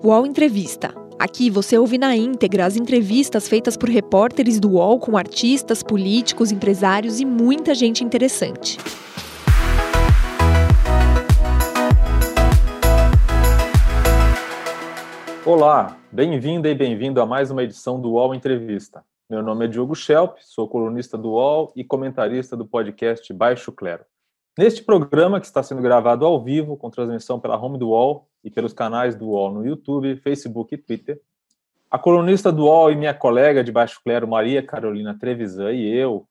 UOL Entrevista. Aqui você ouve na íntegra as entrevistas feitas por repórteres do UOL com artistas, políticos, empresários e muita gente interessante. Olá, bem-vinda e bem-vindo a mais uma edição do UOL Entrevista. Meu nome é Diogo Schelp, sou colunista do UOL e comentarista do podcast Baixo Clero. Neste programa, que está sendo gravado ao vivo, com transmissão pela home do UOL e pelos canais do UOL no YouTube, Facebook e Twitter, a colunista do UOL e minha colega de baixo clero, Maria Carolina Trevisan, e eu,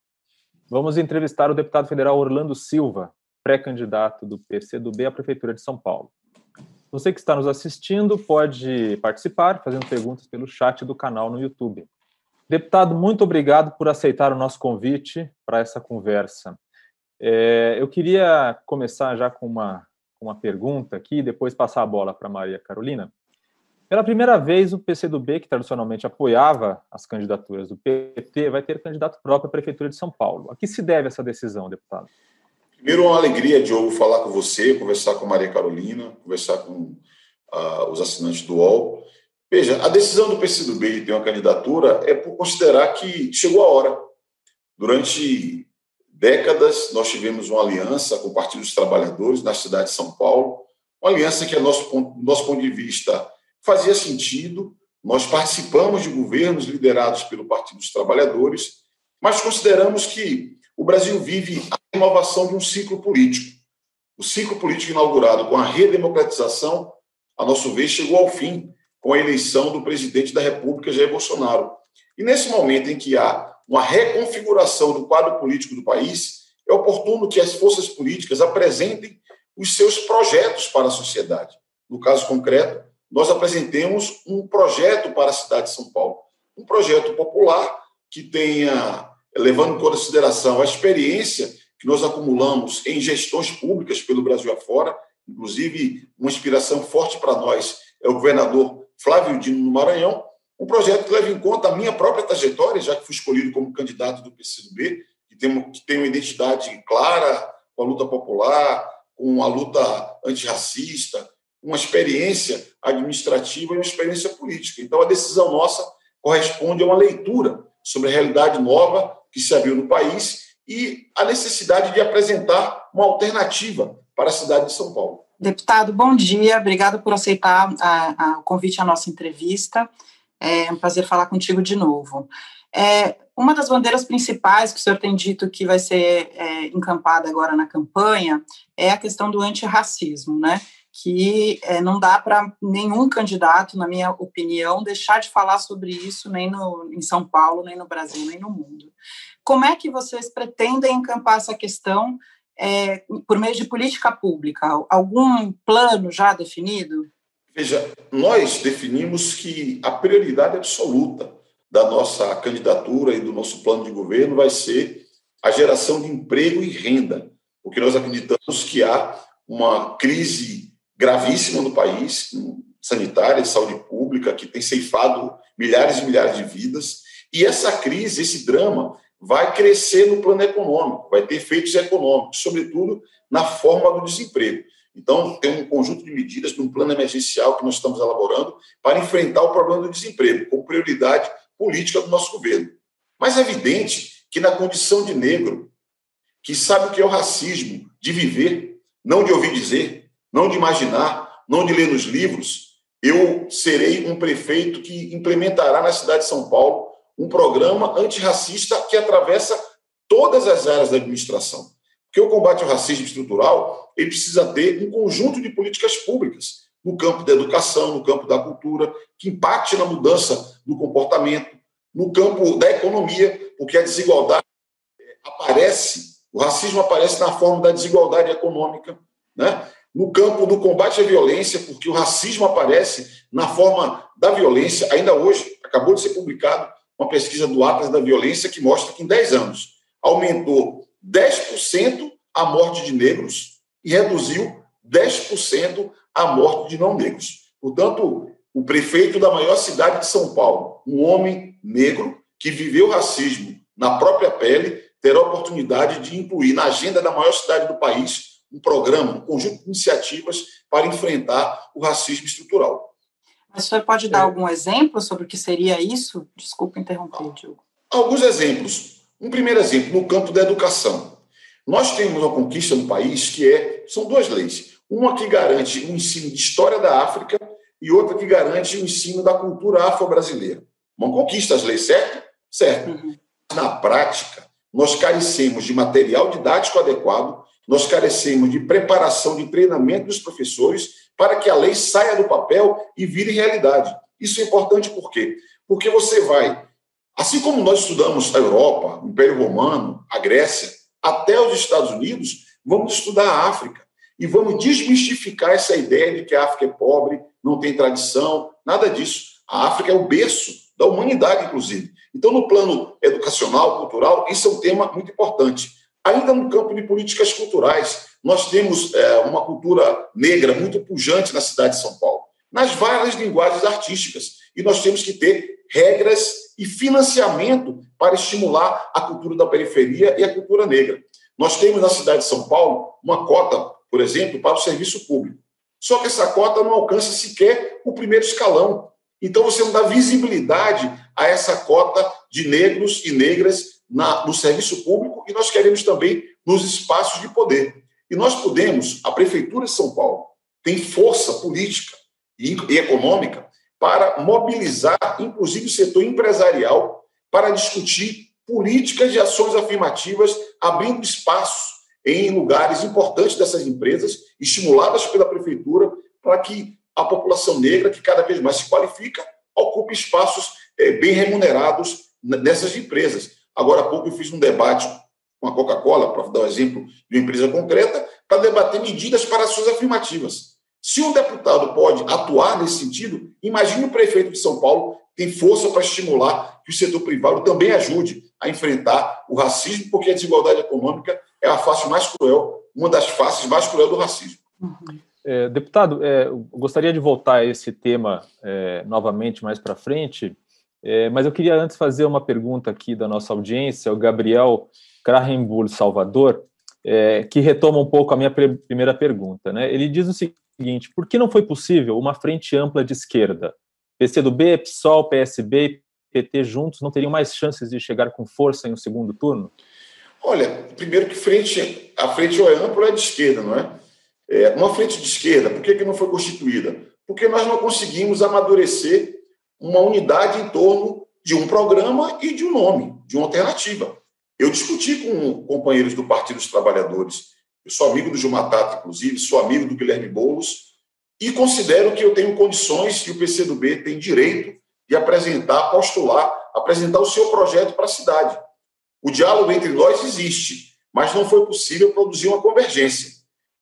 vamos entrevistar o deputado federal Orlando Silva, pré-candidato do PCdoB à Prefeitura de São Paulo. Você que está nos assistindo pode participar fazendo perguntas pelo chat do canal no YouTube. Deputado, muito obrigado por aceitar o nosso convite para essa conversa. É, eu queria começar já com uma, uma pergunta aqui, depois passar a bola para Maria Carolina. Pela primeira vez, o PCdoB, que tradicionalmente apoiava as candidaturas do PT, vai ter candidato próprio à Prefeitura de São Paulo. A que se deve essa decisão, deputado? Primeiro, uma alegria, Diogo, falar com você, conversar com Maria Carolina, conversar com uh, os assinantes do UOL. Veja, a decisão do PCdoB de ter uma candidatura é por considerar que chegou a hora. Durante décadas, nós tivemos uma aliança com o Partido dos Trabalhadores na cidade de São Paulo, uma aliança que, a nosso ponto, nosso ponto de vista, fazia sentido. Nós participamos de governos liderados pelo Partido dos Trabalhadores, mas consideramos que o Brasil vive a inovação de um ciclo político. O ciclo político inaugurado com a redemocratização, a nosso ver, chegou ao fim com a eleição do presidente da República, Jair Bolsonaro. E nesse momento em que há uma reconfiguração do quadro político do país, é oportuno que as forças políticas apresentem os seus projetos para a sociedade. No caso concreto, nós apresentemos um projeto para a cidade de São Paulo, um projeto popular que tenha, levando em consideração a experiência que nós acumulamos em gestões públicas pelo Brasil afora, inclusive uma inspiração forte para nós é o governador Flávio Dino no Maranhão, um projeto que leva em conta a minha própria trajetória, já que fui escolhido como candidato do PCdoB, que tem, que tem uma identidade clara com a luta popular, com a luta antirracista, uma experiência administrativa e uma experiência política. Então, a decisão nossa corresponde a uma leitura sobre a realidade nova que se abriu no país e a necessidade de apresentar uma alternativa para a cidade de São Paulo. Deputado, bom dia. Obrigado por aceitar o convite à nossa entrevista. É um prazer falar contigo de novo. É, uma das bandeiras principais que o senhor tem dito que vai ser é, encampada agora na campanha é a questão do antirracismo, né? Que é, não dá para nenhum candidato, na minha opinião, deixar de falar sobre isso nem no, em São Paulo, nem no Brasil, nem no mundo. Como é que vocês pretendem encampar essa questão é, por meio de política pública? Algum plano já definido? Veja, nós definimos que a prioridade absoluta da nossa candidatura e do nosso plano de governo vai ser a geração de emprego e renda, porque nós acreditamos que há uma crise gravíssima no país, sanitária, de saúde pública, que tem ceifado milhares e milhares de vidas, e essa crise, esse drama, vai crescer no plano econômico, vai ter efeitos econômicos, sobretudo na forma do desemprego. Então, tem um conjunto de medidas num plano emergencial que nós estamos elaborando para enfrentar o problema do desemprego, como prioridade política do nosso governo. Mas é evidente que, na condição de negro, que sabe o que é o racismo, de viver, não de ouvir dizer, não de imaginar, não de ler nos livros, eu serei um prefeito que implementará na cidade de São Paulo um programa antirracista que atravessa todas as áreas da administração. Porque o combate ao racismo estrutural ele precisa ter um conjunto de políticas públicas no campo da educação, no campo da cultura, que impacte na mudança do comportamento, no campo da economia, porque a desigualdade aparece, o racismo aparece na forma da desigualdade econômica, né? no campo do combate à violência, porque o racismo aparece na forma da violência. Ainda hoje, acabou de ser publicado uma pesquisa do Atlas da Violência que mostra que em 10 anos aumentou 10% a morte de negros e reduziu 10% a morte de não negros. Portanto, o prefeito da maior cidade de São Paulo, um homem negro que viveu racismo na própria pele, terá a oportunidade de incluir na agenda da maior cidade do país um programa, um conjunto de iniciativas para enfrentar o racismo estrutural. O senhor pode dar é. algum exemplo sobre o que seria isso? Desculpa interromper, Diogo. Alguns exemplos. Um primeiro exemplo, no campo da educação. Nós temos uma conquista no país que é, são duas leis. Uma que garante o ensino de história da África e outra que garante o ensino da cultura afro-brasileira. Uma conquista as leis, certo? Certo. Uhum. Na prática, nós carecemos de material didático adequado, nós carecemos de preparação, de treinamento dos professores para que a lei saia do papel e vire realidade. Isso é importante por quê? Porque você vai, assim como nós estudamos a Europa, o Império Romano, a Grécia, até os Estados Unidos, vamos estudar a África e vamos desmistificar essa ideia de que a África é pobre, não tem tradição, nada disso. A África é o berço da humanidade, inclusive. Então, no plano educacional, cultural, isso é um tema muito importante. Ainda no campo de políticas culturais, nós temos é, uma cultura negra muito pujante na cidade de São Paulo, nas várias linguagens artísticas. E nós temos que ter regras e financiamento para estimular a cultura da periferia e a cultura negra. Nós temos na cidade de São Paulo uma cota, por exemplo, para o serviço público. Só que essa cota não alcança sequer o primeiro escalão. Então você não dá visibilidade a essa cota de negros e negras na, no serviço público e nós queremos também nos espaços de poder. E nós podemos, a Prefeitura de São Paulo tem força política e, e econômica para mobilizar, inclusive, o setor empresarial para discutir políticas de ações afirmativas, abrindo espaços em lugares importantes dessas empresas, estimuladas pela prefeitura, para que a população negra, que cada vez mais se qualifica, ocupe espaços é, bem remunerados nessas empresas. Agora há pouco eu fiz um debate com a Coca-Cola, para dar um exemplo de uma empresa concreta, para debater medidas para ações afirmativas. Se um deputado pode atuar nesse sentido, imagine o prefeito de São Paulo tem força para estimular que o setor privado também ajude a enfrentar o racismo, porque a desigualdade econômica é a face mais cruel, uma das faces mais cruel do racismo. É, deputado, é, gostaria de voltar a esse tema é, novamente mais para frente, é, mas eu queria antes fazer uma pergunta aqui da nossa audiência, o Gabriel Krahenbull Salvador, é, que retoma um pouco a minha primeira pergunta. Né? Ele diz o seguinte seguinte: por que não foi possível uma frente ampla de esquerda? PCdoB, PSOL, PSB PT juntos não teriam mais chances de chegar com força em um segundo turno? Olha, primeiro que frente, a frente é ampla é de esquerda, não é? é uma frente de esquerda, por que, que não foi constituída? Porque nós não conseguimos amadurecer uma unidade em torno de um programa e de um nome, de uma alternativa. Eu discuti com companheiros do Partido dos Trabalhadores eu sou amigo do Gilmar Tato, inclusive, sou amigo do Guilherme Boulos, e considero que eu tenho condições e o PCdoB tem direito de apresentar, postular, apresentar o seu projeto para a cidade. O diálogo entre nós existe, mas não foi possível produzir uma convergência.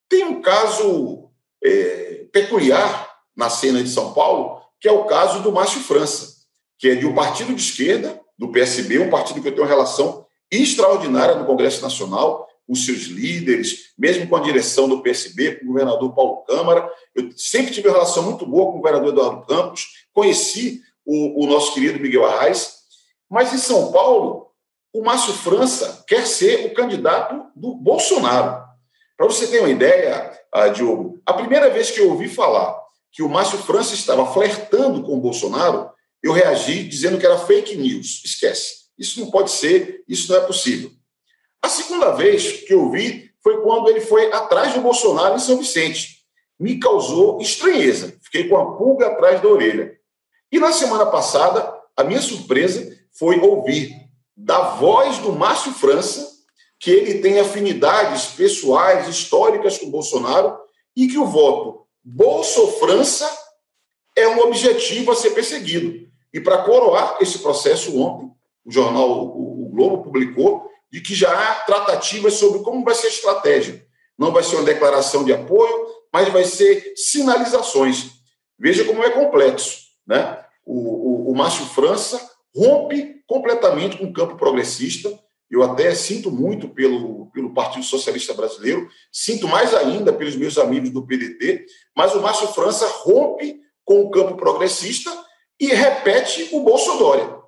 Tem um caso é, peculiar na cena de São Paulo, que é o caso do Márcio França, que é de um partido de esquerda, do PSB, um partido que eu tenho uma relação extraordinária no Congresso Nacional, com seus líderes, mesmo com a direção do PSB, com o governador Paulo Câmara. Eu sempre tive uma relação muito boa com o governador Eduardo Campos, conheci o, o nosso querido Miguel Arraes, mas em São Paulo, o Márcio França quer ser o candidato do Bolsonaro. Para você ter uma ideia, uh, Diogo, a primeira vez que eu ouvi falar que o Márcio França estava flertando com o Bolsonaro, eu reagi dizendo que era fake news. Esquece. Isso não pode ser, isso não é possível. A segunda vez que eu vi foi quando ele foi atrás do Bolsonaro em São Vicente. Me causou estranheza, fiquei com a pulga atrás da orelha. E na semana passada, a minha surpresa foi ouvir da voz do Márcio França que ele tem afinidades pessoais, históricas com o Bolsonaro e que o voto Bolso-França é um objetivo a ser perseguido. E para coroar esse processo, ontem, o jornal O Globo publicou de que já há tratativas sobre como vai ser a estratégia. Não vai ser uma declaração de apoio, mas vai ser sinalizações. Veja como é complexo. Né? O, o, o Márcio França rompe completamente com o campo progressista. Eu até sinto muito pelo, pelo Partido Socialista Brasileiro, sinto mais ainda pelos meus amigos do PDT, mas o Márcio França rompe com o campo progressista e repete o Bolsonaro.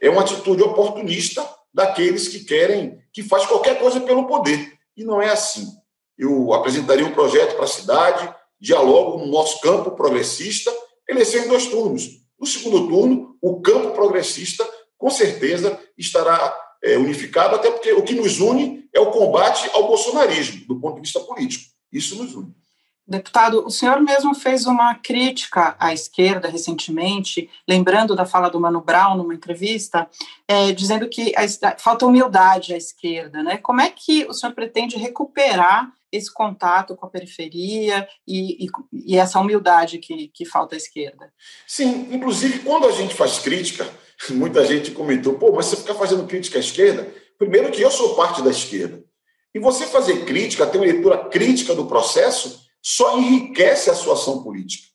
É uma atitude oportunista daqueles que querem, que faz qualquer coisa pelo poder. E não é assim. Eu apresentaria um projeto para a cidade, dialogo no nosso campo progressista, eleição em dois turnos. No segundo turno, o campo progressista, com certeza, estará é, unificado, até porque o que nos une é o combate ao bolsonarismo, do ponto de vista político. Isso nos une. Deputado, o senhor mesmo fez uma crítica à esquerda recentemente, lembrando da fala do Mano Brown numa entrevista, é, dizendo que a, falta humildade à esquerda. Né? Como é que o senhor pretende recuperar esse contato com a periferia e, e, e essa humildade que, que falta à esquerda? Sim, inclusive quando a gente faz crítica, muita gente comentou, pô, mas você fica fazendo crítica à esquerda? Primeiro que eu sou parte da esquerda. E você fazer crítica, ter uma leitura crítica do processo, só enriquece a sua ação política.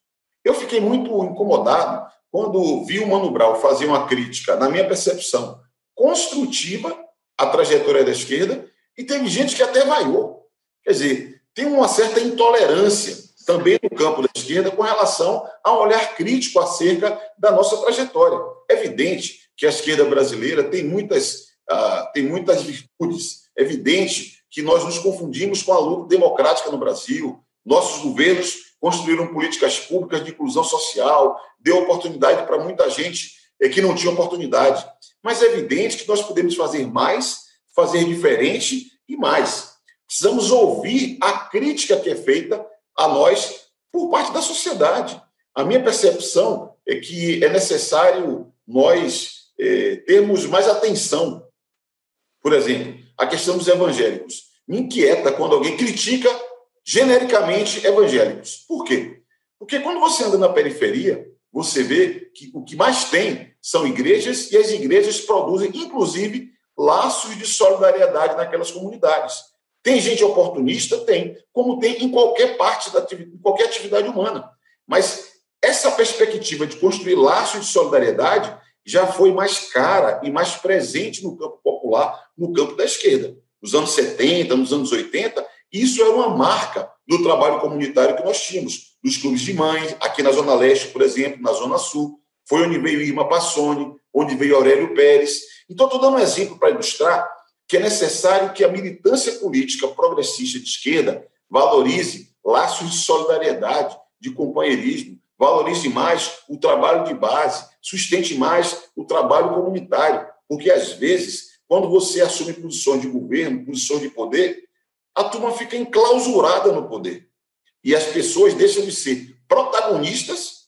Eu fiquei muito incomodado quando vi o Mano Brown fazer uma crítica, na minha percepção, construtiva à trajetória da esquerda, e teve gente que até vaiou. Quer dizer, tem uma certa intolerância também no campo da esquerda com relação a um olhar crítico acerca da nossa trajetória. É evidente que a esquerda brasileira tem muitas, uh, tem muitas virtudes. É evidente que nós nos confundimos com a luta democrática no Brasil, nossos governos construíram políticas públicas de inclusão social, deu oportunidade para muita gente é, que não tinha oportunidade. Mas é evidente que nós podemos fazer mais, fazer diferente e mais. Precisamos ouvir a crítica que é feita a nós por parte da sociedade. A minha percepção é que é necessário nós é, termos mais atenção. Por exemplo, a questão dos evangélicos. Me inquieta quando alguém critica genericamente evangélicos. Por quê? Porque quando você anda na periferia, você vê que o que mais tem são igrejas e as igrejas produzem, inclusive, laços de solidariedade naquelas comunidades. Tem gente oportunista? Tem, como tem em qualquer parte da em qualquer atividade humana. Mas essa perspectiva de construir laços de solidariedade já foi mais cara e mais presente no campo popular, no campo da esquerda. Nos anos 70, nos anos 80, isso era uma marca do trabalho comunitário que nós tínhamos, nos clubes de mães, aqui na Zona Leste, por exemplo, na Zona Sul. Foi onde veio Irma Passoni, onde veio Aurélio Pérez. Então, estou dando um exemplo para ilustrar que é necessário que a militância política progressista de esquerda valorize laços de solidariedade, de companheirismo, valorize mais o trabalho de base, sustente mais o trabalho comunitário, porque às vezes, quando você assume posições de governo, posições de poder, a turma fica enclausurada no poder. E as pessoas deixam de ser protagonistas,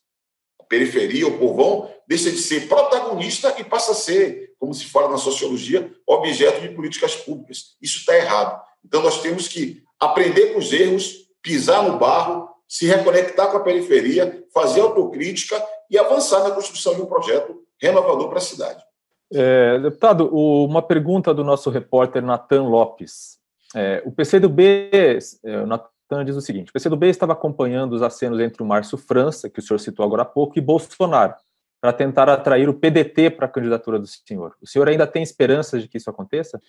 a periferia, o povão, deixa de ser protagonista e passa a ser, como se fala na sociologia, objeto de políticas públicas. Isso está errado. Então, nós temos que aprender com os erros, pisar no barro, se reconectar com a periferia, fazer autocrítica e avançar na construção de um projeto renovador para a cidade. É, deputado, uma pergunta do nosso repórter Natan Lopes. É, o PCdoB, é, o Natan diz o seguinte: o PCdoB estava acompanhando os acenos entre o Márcio França, que o senhor citou agora há pouco, e Bolsonaro, para tentar atrair o PDT para a candidatura do senhor. O senhor ainda tem esperanças de que isso aconteça?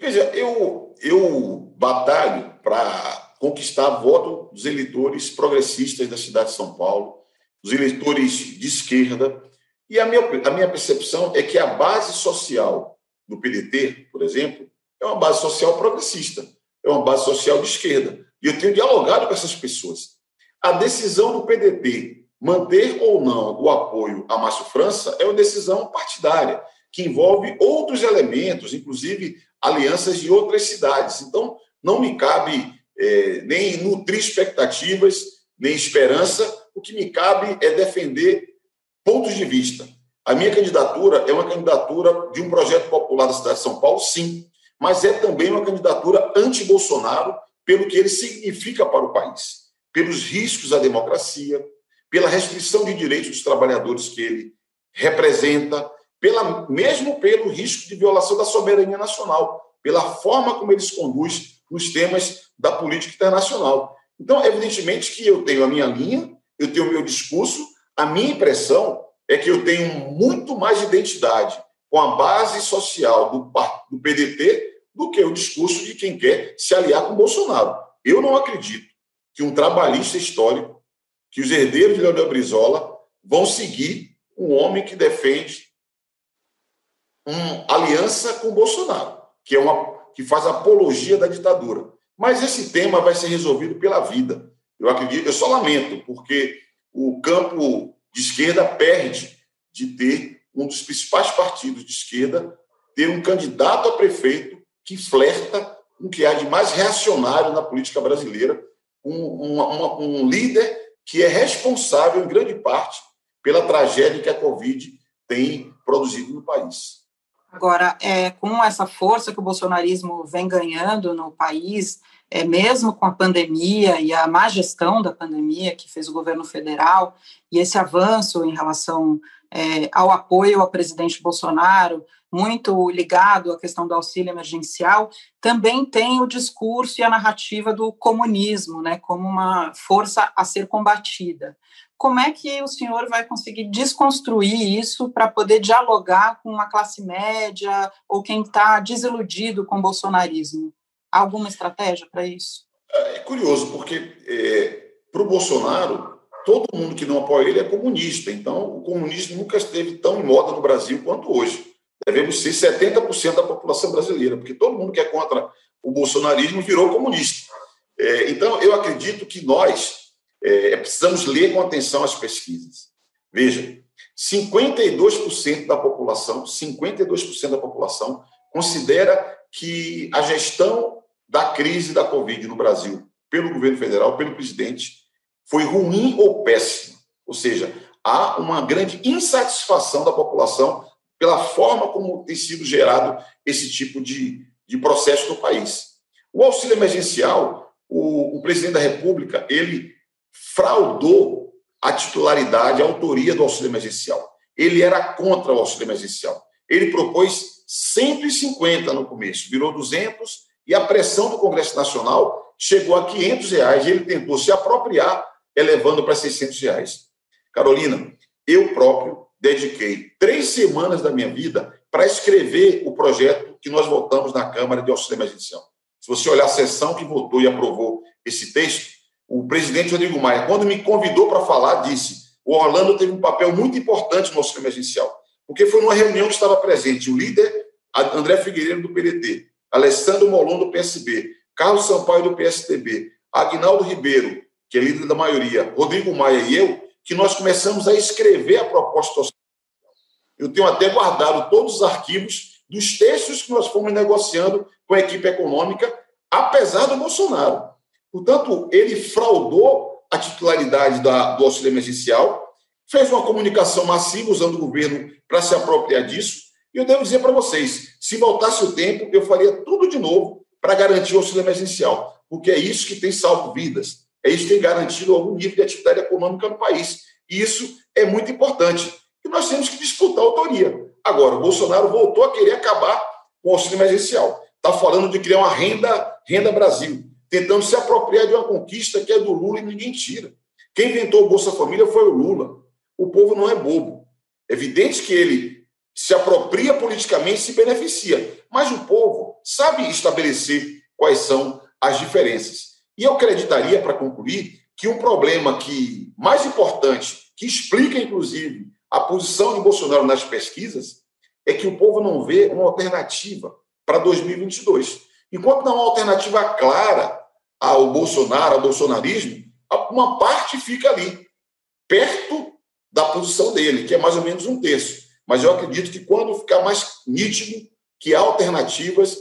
Veja, eu, eu batalho para conquistar voto dos eleitores progressistas da cidade de São Paulo, dos eleitores de esquerda, e a minha, a minha percepção é que a base social do PDT, por exemplo, é uma base social progressista, é uma base social de esquerda. E eu tenho dialogado com essas pessoas. A decisão do PDT manter ou não o apoio a Márcio França é uma decisão partidária, que envolve outros elementos, inclusive alianças de outras cidades. Então, não me cabe é, nem nutrir expectativas, nem esperança. O que me cabe é defender pontos de vista. A minha candidatura é uma candidatura de um projeto popular da cidade de São Paulo, sim, mas é também uma candidatura anti-Bolsonaro pelo que ele significa para o país, pelos riscos à democracia, pela restrição de direitos dos trabalhadores que ele representa, pela, mesmo pelo risco de violação da soberania nacional, pela forma como ele se conduz nos temas da política internacional. Então, evidentemente que eu tenho a minha linha, eu tenho o meu discurso, a minha impressão é que eu tenho muito mais identidade com a base social do, do PDT do que o discurso de quem quer se aliar com Bolsonaro. Eu não acredito que um trabalhista histórico, que os herdeiros de Leonel Brizola vão seguir um homem que defende uma aliança com Bolsonaro, que é uma que faz apologia da ditadura. Mas esse tema vai ser resolvido pela vida. Eu acredito, eu só lamento, porque o campo de de esquerda perde de ter um dos principais partidos de esquerda ter um candidato a prefeito que flerta com o que há de mais reacionário na política brasileira, um, um, um líder que é responsável, em grande parte, pela tragédia que a Covid tem produzido no país. Agora, é, com essa força que o bolsonarismo vem ganhando no país, é, mesmo com a pandemia e a má gestão da pandemia que fez o governo federal, e esse avanço em relação é, ao apoio ao presidente Bolsonaro, muito ligado à questão do auxílio emergencial, também tem o discurso e a narrativa do comunismo, né, como uma força a ser combatida. Como é que o senhor vai conseguir desconstruir isso para poder dialogar com a classe média ou quem está desiludido com o bolsonarismo? Há alguma estratégia para isso? É, é curioso, porque é, para o Bolsonaro, todo mundo que não apoia ele é comunista. Então, o comunismo nunca esteve tão em moda no Brasil quanto hoje. Devemos ser 70% da população brasileira, porque todo mundo que é contra o bolsonarismo virou comunista. É, então, eu acredito que nós é, precisamos ler com atenção as pesquisas. Veja, 52% da população, 52% da população considera que a gestão da crise da Covid no Brasil, pelo governo federal, pelo presidente, foi ruim ou péssima. Ou seja, há uma grande insatisfação da população pela forma como tem sido gerado esse tipo de, de processo no país. O auxílio emergencial, o, o presidente da República, ele fraudou a titularidade, a autoria do auxílio emergencial. Ele era contra o auxílio emergencial. Ele propôs 150 no começo, virou 200 e a pressão do Congresso Nacional chegou a 500 reais ele tentou se apropriar, elevando para 600 reais. Carolina, eu próprio dediquei três semanas da minha vida para escrever o projeto que nós votamos na Câmara de auxílio emergencial. Se você olhar a sessão que votou e aprovou esse texto, o presidente Rodrigo Maia, quando me convidou para falar, disse: o Orlando teve um papel muito importante no auxílio emergencial, porque foi numa reunião que estava presente o líder André Figueiredo do PDT, Alessandro Molon do PSB, Carlos Sampaio do PSDB, Agnaldo Ribeiro, que é líder da maioria, Rodrigo Maia e eu, que nós começamos a escrever a proposta Eu tenho até guardado todos os arquivos dos textos que nós fomos negociando com a equipe econômica, apesar do Bolsonaro. Portanto, ele fraudou a titularidade da, do auxílio emergencial, fez uma comunicação massiva usando o governo para se apropriar disso. E eu devo dizer para vocês: se voltasse o tempo, eu faria tudo de novo para garantir o auxílio emergencial, porque é isso que tem salvo vidas, é isso que tem garantido algum nível de atividade econômica no país. E isso é muito importante. E nós temos que disputar a autoria. Agora, o Bolsonaro voltou a querer acabar com o auxílio emergencial. Está falando de criar uma renda, renda Brasil tentando se apropriar de uma conquista que é do Lula e ninguém tira. Quem inventou o Bolsa Família foi o Lula. O povo não é bobo. É evidente que ele se apropria politicamente e se beneficia, mas o povo sabe estabelecer quais são as diferenças. E eu acreditaria, para concluir, que um problema que mais importante, que explica inclusive a posição de Bolsonaro nas pesquisas, é que o povo não vê uma alternativa para 2022. Enquanto não há alternativa clara ao Bolsonaro, ao bolsonarismo, uma parte fica ali, perto da posição dele, que é mais ou menos um terço. Mas eu acredito que quando ficar mais nítido que há alternativas,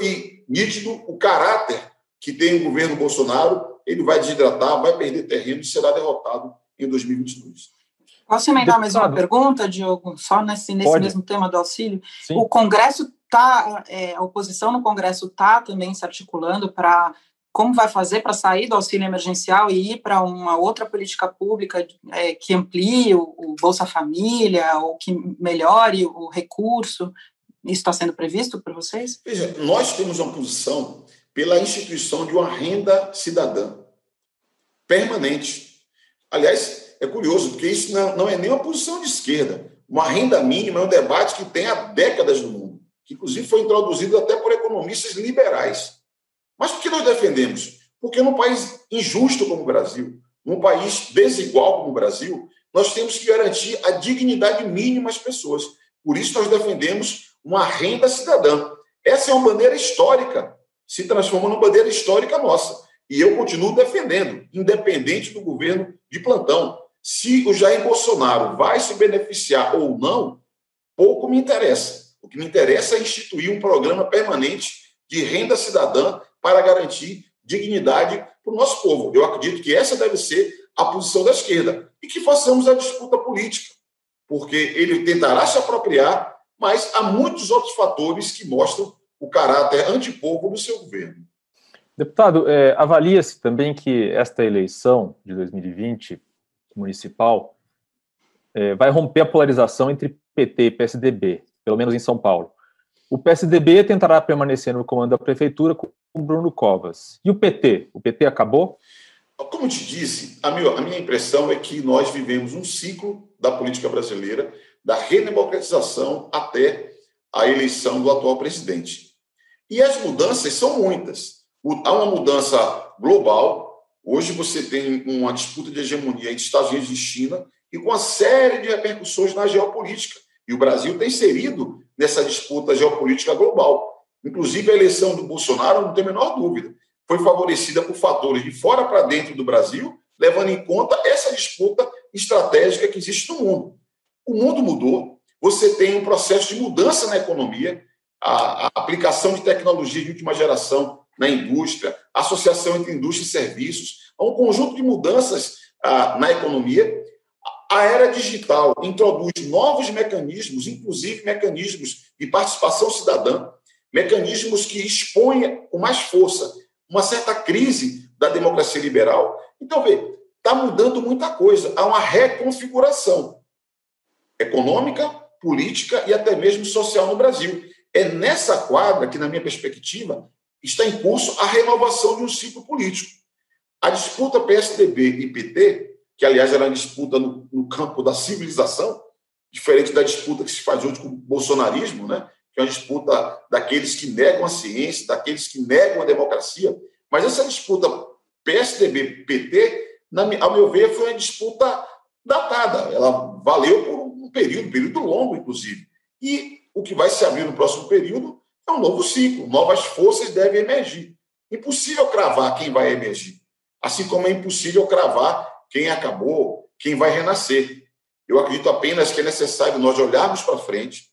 e nítido o caráter que tem o governo Bolsonaro, ele vai desidratar, vai perder terreno e será derrotado em 2022. Posso emendar mais uma pergunta, Diogo, só nesse, nesse mesmo tema do auxílio? Sim. O Congresso tá, é, a oposição no Congresso está também se articulando para como vai fazer para sair do auxílio emergencial e ir para uma outra política pública é, que amplie o, o, Bolsa Família ou que melhore o recurso? Isso está sendo previsto por vocês? Veja, nós temos uma posição pela instituição de uma renda cidadã permanente. Aliás, é curioso, porque isso não, não é nem uma posição de esquerda. Uma renda mínima é um debate que tem há décadas no mundo que inclusive foi introduzido até por economistas liberais. Mas por que nós defendemos? Porque num país injusto como o Brasil, num país desigual como o Brasil, nós temos que garantir a dignidade mínima às pessoas. Por isso nós defendemos uma renda cidadã. Essa é uma bandeira histórica, se transforma numa bandeira histórica nossa. E eu continuo defendendo, independente do governo de plantão. Se o Jair Bolsonaro vai se beneficiar ou não, pouco me interessa. O que me interessa é instituir um programa permanente de renda cidadã para garantir dignidade para o nosso povo. Eu acredito que essa deve ser a posição da esquerda e que façamos a disputa política, porque ele tentará se apropriar, mas há muitos outros fatores que mostram o caráter antipovo do seu governo. Deputado, é, avalia-se também que esta eleição de 2020 municipal é, vai romper a polarização entre PT e PSDB, pelo menos em São Paulo. O PSDB tentará permanecer no comando da prefeitura com Bruno Covas. E o PT? O PT acabou? Como te disse, a minha, a minha impressão é que nós vivemos um ciclo da política brasileira, da redemocratização até a eleição do atual presidente. E as mudanças são muitas. Há uma mudança global. Hoje você tem uma disputa de hegemonia entre Estados Unidos e China e com uma série de repercussões na geopolítica. E o Brasil está inserido nessa disputa geopolítica global. Inclusive, a eleição do Bolsonaro, não tem a menor dúvida, foi favorecida por fatores de fora para dentro do Brasil, levando em conta essa disputa estratégica que existe no mundo. O mundo mudou, você tem um processo de mudança na economia, a, a aplicação de tecnologia de última geração na indústria, associação entre indústria e serviços, um conjunto de mudanças ah, na economia a era digital introduz novos mecanismos, inclusive mecanismos de participação cidadã, mecanismos que expõem com mais força uma certa crise da democracia liberal. Então, vê, está mudando muita coisa. Há uma reconfiguração econômica, política e até mesmo social no Brasil. É nessa quadra que, na minha perspectiva, está em curso a renovação de um ciclo político. A disputa PSDB e PT que aliás era uma disputa no, no, campo da civilização, diferente da disputa que se faz hoje com o bolsonarismo, né? que é uma disputa daqueles que negam a ciência, daqueles que negam a democracia. Mas essa disputa PSDB-PT, ao meu ver, foi uma disputa datada. Ela valeu por um período, um período longo, inclusive. E o que vai se abrir no próximo período é um novo ciclo, novas forças devem emergir. Impossível cravar quem vai emergir. Assim como é impossível cravar quem acabou, quem vai renascer. Eu acredito apenas que é necessário nós olharmos para frente,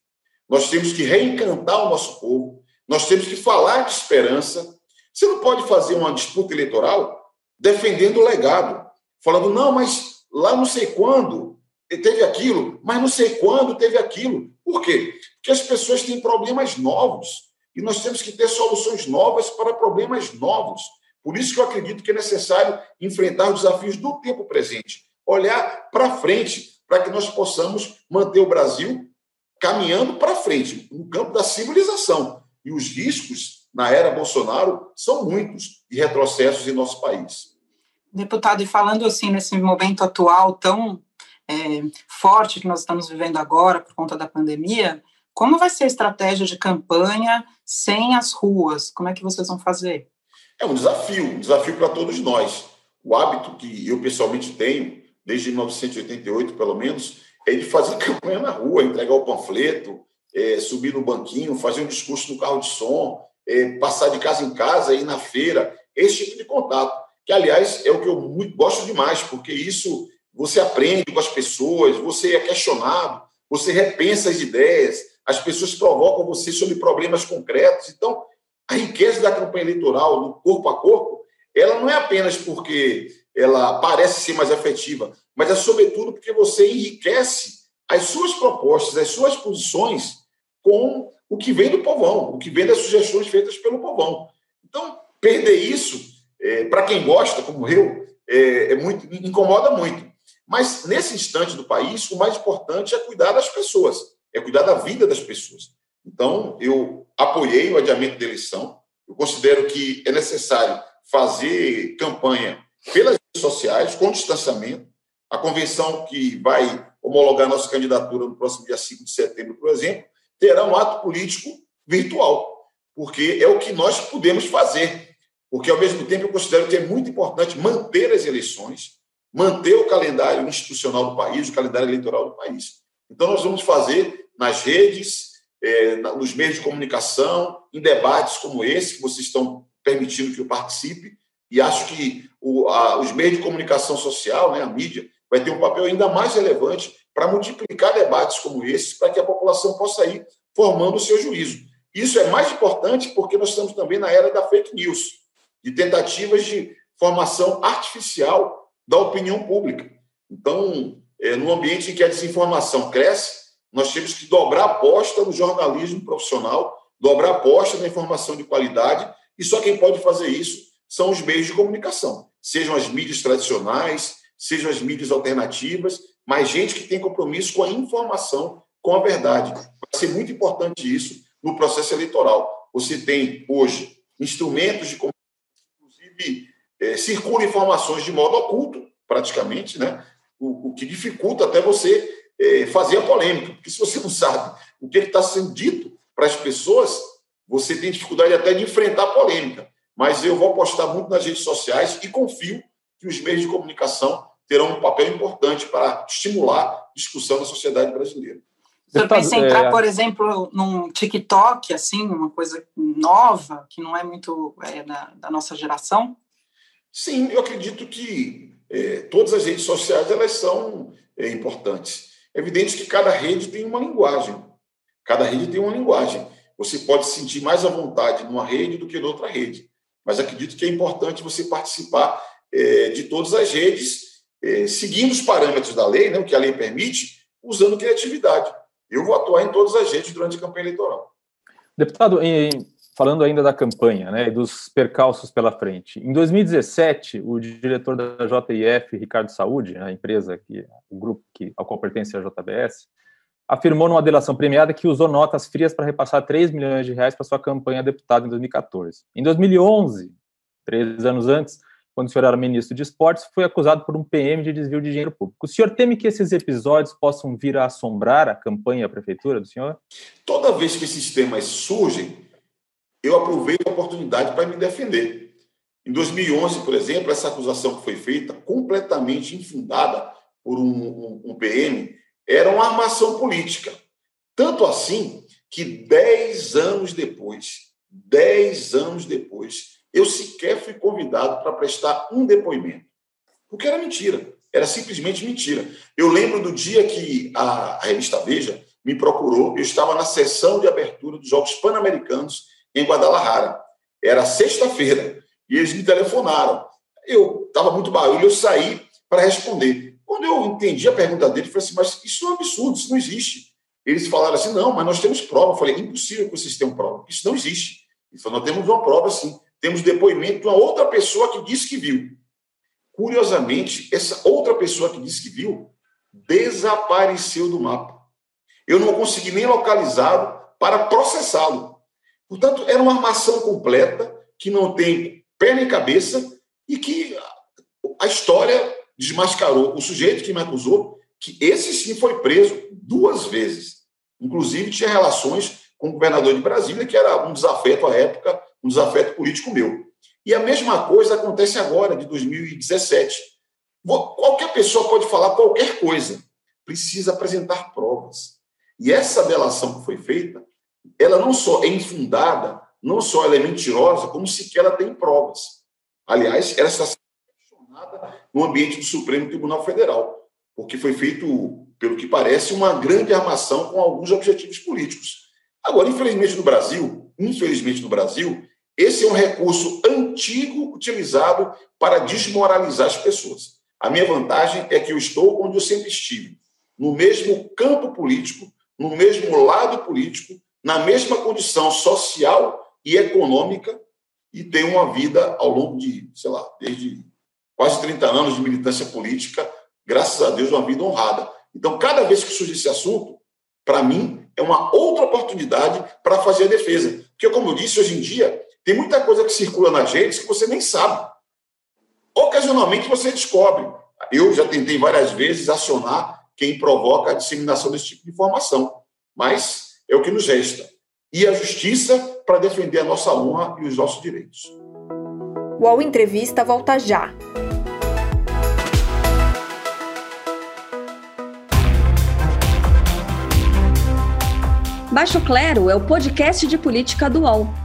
nós temos que reencantar o nosso povo, nós temos que falar de esperança. Você não pode fazer uma disputa eleitoral defendendo o legado, falando, não, mas lá não sei quando teve aquilo, mas não sei quando teve aquilo. Por quê? Porque as pessoas têm problemas novos e nós temos que ter soluções novas para problemas novos. Por isso que eu acredito que é necessário enfrentar os desafios do tempo presente, olhar para frente, para que nós possamos manter o Brasil caminhando para frente, no campo da civilização. E os riscos na era Bolsonaro são muitos de retrocessos em nosso país. Deputado, e falando assim nesse momento atual tão é, forte que nós estamos vivendo agora por conta da pandemia, como vai ser a estratégia de campanha sem as ruas? Como é que vocês vão fazer? É um desafio, um desafio para todos nós. O hábito que eu pessoalmente tenho, desde 1988 pelo menos, é de fazer campanha na rua, entregar o panfleto, é, subir no banquinho, fazer um discurso no carro de som, é, passar de casa em casa, ir na feira, esse tipo de contato. Que, aliás, é o que eu muito gosto demais, porque isso você aprende com as pessoas, você é questionado, você repensa as ideias, as pessoas provocam você sobre problemas concretos. Então, a riqueza da campanha eleitoral no corpo a corpo, ela não é apenas porque ela parece ser mais efetiva, mas é sobretudo porque você enriquece as suas propostas, as suas posições com o que vem do povão, o que vem das sugestões feitas pelo povão. Então, perder isso, é, para quem gosta, como eu, é, é muito incomoda muito. Mas nesse instante do país, o mais importante é cuidar das pessoas, é cuidar da vida das pessoas. Então, eu apoiei o adiamento da eleição. Eu considero que é necessário fazer campanha pelas redes sociais, com distanciamento. A convenção que vai homologar nossa candidatura no próximo dia 5 de setembro, por exemplo, terá um ato político virtual, porque é o que nós podemos fazer. Porque, ao mesmo tempo, eu considero que é muito importante manter as eleições, manter o calendário institucional do país, o calendário eleitoral do país. Então, nós vamos fazer nas redes, é, nos meios de comunicação, em debates como esse, que vocês estão permitindo que eu participe, e acho que o, a, os meios de comunicação social, né, a mídia, vai ter um papel ainda mais relevante para multiplicar debates como esses, para que a população possa ir formando o seu juízo. Isso é mais importante porque nós estamos também na era da fake news, de tentativas de formação artificial da opinião pública. Então, é, no ambiente em que a desinformação cresce, nós temos que dobrar a aposta no jornalismo profissional, dobrar a aposta na informação de qualidade, e só quem pode fazer isso são os meios de comunicação, sejam as mídias tradicionais, sejam as mídias alternativas, mas gente que tem compromisso com a informação, com a verdade. Vai ser muito importante isso no processo eleitoral. Você tem hoje instrumentos de comunicação, inclusive é, circulam informações de modo oculto, praticamente, né? o, o que dificulta até você é, fazer a polêmica, porque se você não sabe o que está sendo dito para as pessoas, você tem dificuldade até de enfrentar a polêmica. Mas eu vou apostar muito nas redes sociais e confio que os meios de comunicação terão um papel importante para estimular a discussão da sociedade brasileira. Senhor pensa em entrar, é... por exemplo, num TikTok, assim, uma coisa nova, que não é muito é, da, da, nossa geração? Sim, eu acredito que é, todas as redes sociais elas são é, importantes. É evidente que cada rede tem uma linguagem. Cada rede tem uma linguagem. Você pode se sentir mais à vontade numa rede do que noutra rede. Mas acredito que é importante você participar é, de todas as redes, seguindo os parâmetros da lei, né, o que a lei permite, usando criatividade. Eu vou atuar em todas as redes durante a campanha eleitoral. Deputado, em, falando ainda da campanha né, e dos percalços pela frente, em 2017, o diretor da JIF, Ricardo Saúde, a empresa, que, o grupo que, ao qual pertence a JBS, afirmou numa delação premiada que usou notas frias para repassar 3 milhões de reais para sua campanha deputada em 2014. Em 2011, três anos antes, quando o senhor era ministro de esportes, foi acusado por um PM de desvio de dinheiro público. O senhor teme que esses episódios possam vir a assombrar a campanha e a prefeitura do senhor? Toda vez que esses temas surgem, eu aproveito a oportunidade para me defender. Em 2011, por exemplo, essa acusação que foi feita, completamente infundada por um, um, um PM, era uma armação política. Tanto assim que dez anos depois, dez anos depois, eu sequer fui convidado para prestar um depoimento. Porque era mentira, era simplesmente mentira. Eu lembro do dia que a, a revista Veja me procurou, eu estava na sessão de abertura dos Jogos Pan-Americanos em Guadalajara. Era sexta-feira, e eles me telefonaram. Eu estava muito barulho, eu saí para responder. Quando eu entendi a pergunta dele, eu falei assim, mas isso é um absurdo, isso não existe. Eles falaram assim, não, mas nós temos prova. Eu falei, impossível que vocês tenham prova, isso não existe. Ele falou, nós temos uma prova, sim. Temos depoimento de uma outra pessoa que disse que viu. Curiosamente, essa outra pessoa que disse que viu desapareceu do mapa. Eu não consegui nem localizá-lo para processá-lo. Portanto, era uma armação completa que não tem pé nem cabeça e que a história desmascarou o sujeito que me acusou, que esse sim foi preso duas vezes. Inclusive, tinha relações com o governador de Brasília, que era um desafeto à época, um desafeto político meu. E a mesma coisa acontece agora, de 2017. Qualquer pessoa pode falar qualquer coisa, precisa apresentar provas. E essa delação que foi feita, ela não só é infundada, não só ela é mentirosa, como sequer ela tem provas. Aliás, ela está no ambiente do Supremo Tribunal Federal, porque foi feito, pelo que parece, uma grande armação com alguns objetivos políticos. Agora, infelizmente no Brasil, infelizmente no Brasil, esse é um recurso antigo utilizado para desmoralizar as pessoas. A minha vantagem é que eu estou onde eu sempre estive, no mesmo campo político, no mesmo lado político, na mesma condição social e econômica e tenho uma vida ao longo de, sei lá, desde quase 30 anos de militância política, graças a Deus, uma vida honrada. Então, cada vez que surge esse assunto, para mim, é uma outra oportunidade para fazer a defesa. Porque, como eu disse, hoje em dia, tem muita coisa que circula nas redes que você nem sabe. Ocasionalmente você descobre. Eu já tentei várias vezes acionar quem provoca a disseminação desse tipo de informação. Mas é o que nos resta. E a justiça para defender a nossa honra e os nossos direitos. O UOL Entrevista volta já. Baixo Clero é o podcast de política do UOL.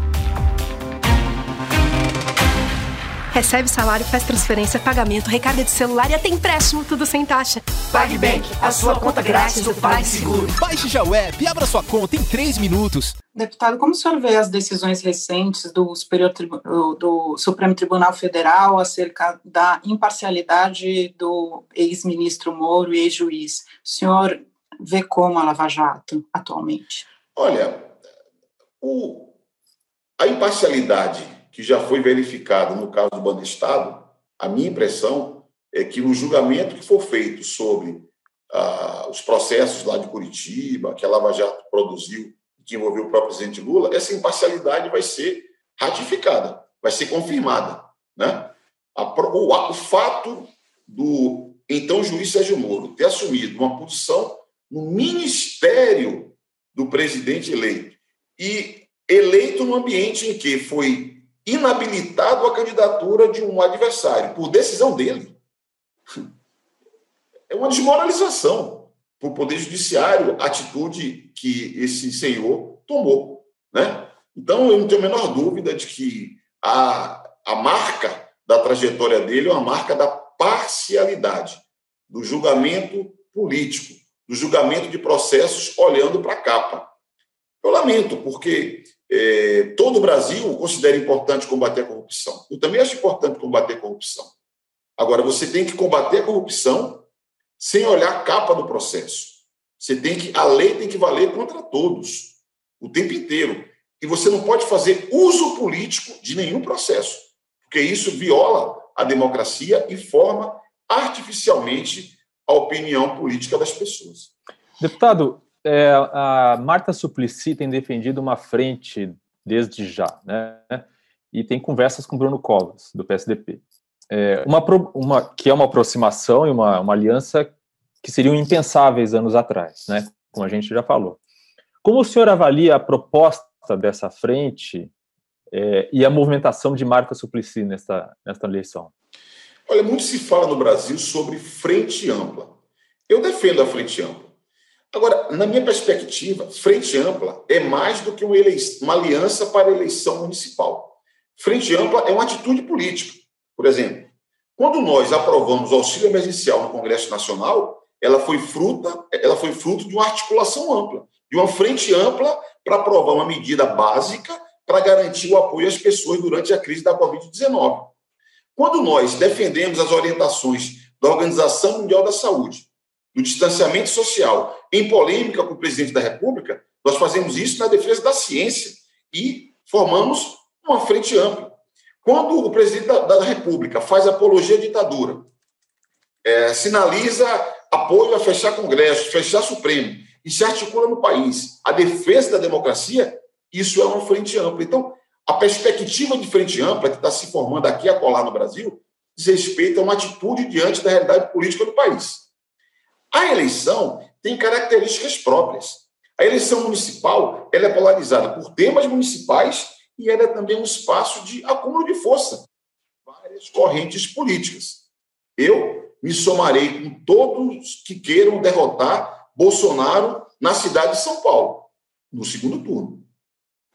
Recebe salário, faz transferência, pagamento, recarga de celular e até empréstimo, tudo sem taxa. PagBank, a sua conta grátis do PagSeguro. Baixe já o app e abra sua conta em 3 minutos. Deputado, como o senhor vê as decisões recentes do, Superior do Supremo Tribunal Federal acerca da imparcialidade do ex-ministro Moro e ex-juiz? O senhor vê como a Lava Jato atualmente? Olha, o, a imparcialidade que já foi verificado no caso do Banestado, a minha impressão é que no julgamento que for feito sobre ah, os processos lá de Curitiba, que a Lava Jato produziu, que envolveu o próprio presidente Lula, essa imparcialidade vai ser ratificada, vai ser confirmada. Né? A, o, o fato do então juiz Sérgio Moro ter assumido uma posição no ministério do presidente eleito e eleito no ambiente em que foi inabilitado a candidatura de um adversário por decisão dele. É uma desmoralização para o Poder Judiciário a atitude que esse senhor tomou. Né? Então, eu não tenho a menor dúvida de que a, a marca da trajetória dele é uma marca da parcialidade, do julgamento político, do julgamento de processos olhando para a capa. Eu lamento, porque é, todo o Brasil considera importante combater a corrupção. Eu também acho importante combater a corrupção. Agora, você tem que combater a corrupção sem olhar a capa do processo. Você tem que a lei tem que valer contra todos o tempo inteiro. E você não pode fazer uso político de nenhum processo, porque isso viola a democracia e forma artificialmente a opinião política das pessoas. Deputado, é, a Marta Suplicy tem defendido uma frente desde já, né? E tem conversas com Bruno Covas, do PSDB. É, uma, uma, que é uma aproximação e uma, uma aliança que seriam impensáveis anos atrás, né? Como a gente já falou. Como o senhor avalia a proposta dessa frente é, e a movimentação de Marta Suplicy nesta, nesta eleição? Olha, muito se fala no Brasil sobre frente ampla. Eu defendo a frente ampla. Agora, na minha perspectiva, frente ampla é mais do que uma, uma aliança para eleição municipal. Frente ampla é uma atitude política. Por exemplo, quando nós aprovamos o auxílio emergencial no Congresso Nacional, ela foi fruta, ela foi fruto de uma articulação ampla, de uma frente ampla para aprovar uma medida básica para garantir o apoio às pessoas durante a crise da Covid-19. Quando nós defendemos as orientações da Organização Mundial da Saúde, do distanciamento social, em polêmica com o presidente da República, nós fazemos isso na defesa da ciência e formamos uma frente ampla. Quando o presidente da, da República faz apologia à ditadura, é, sinaliza apoio a fechar Congresso, fechar Supremo, e se articula no país a defesa da democracia, isso é uma frente ampla. Então, a perspectiva de frente ampla que está se formando aqui a colar no Brasil diz respeito a uma atitude diante da realidade política do país. A eleição tem características próprias. A eleição municipal ela é polarizada por temas municipais e ela é também um espaço de acúmulo de força. Várias correntes políticas. Eu me somarei com todos que queiram derrotar Bolsonaro na cidade de São Paulo, no segundo turno.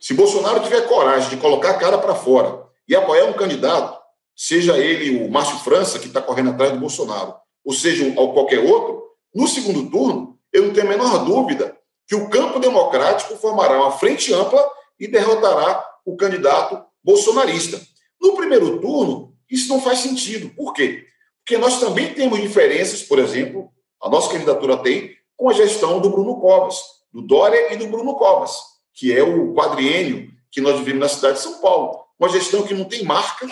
Se Bolsonaro tiver coragem de colocar a cara para fora e apoiar um candidato, seja ele o Márcio França, que está correndo atrás do Bolsonaro, ou seja, qualquer outro, no segundo turno, eu não tenho a menor dúvida que o campo democrático formará uma frente ampla e derrotará o candidato bolsonarista. No primeiro turno, isso não faz sentido. Por quê? Porque nós também temos diferenças, por exemplo, a nossa candidatura tem com a gestão do Bruno Covas, do Dória e do Bruno Covas, que é o quadriênio que nós vivemos na cidade de São Paulo. Uma gestão que não tem marca,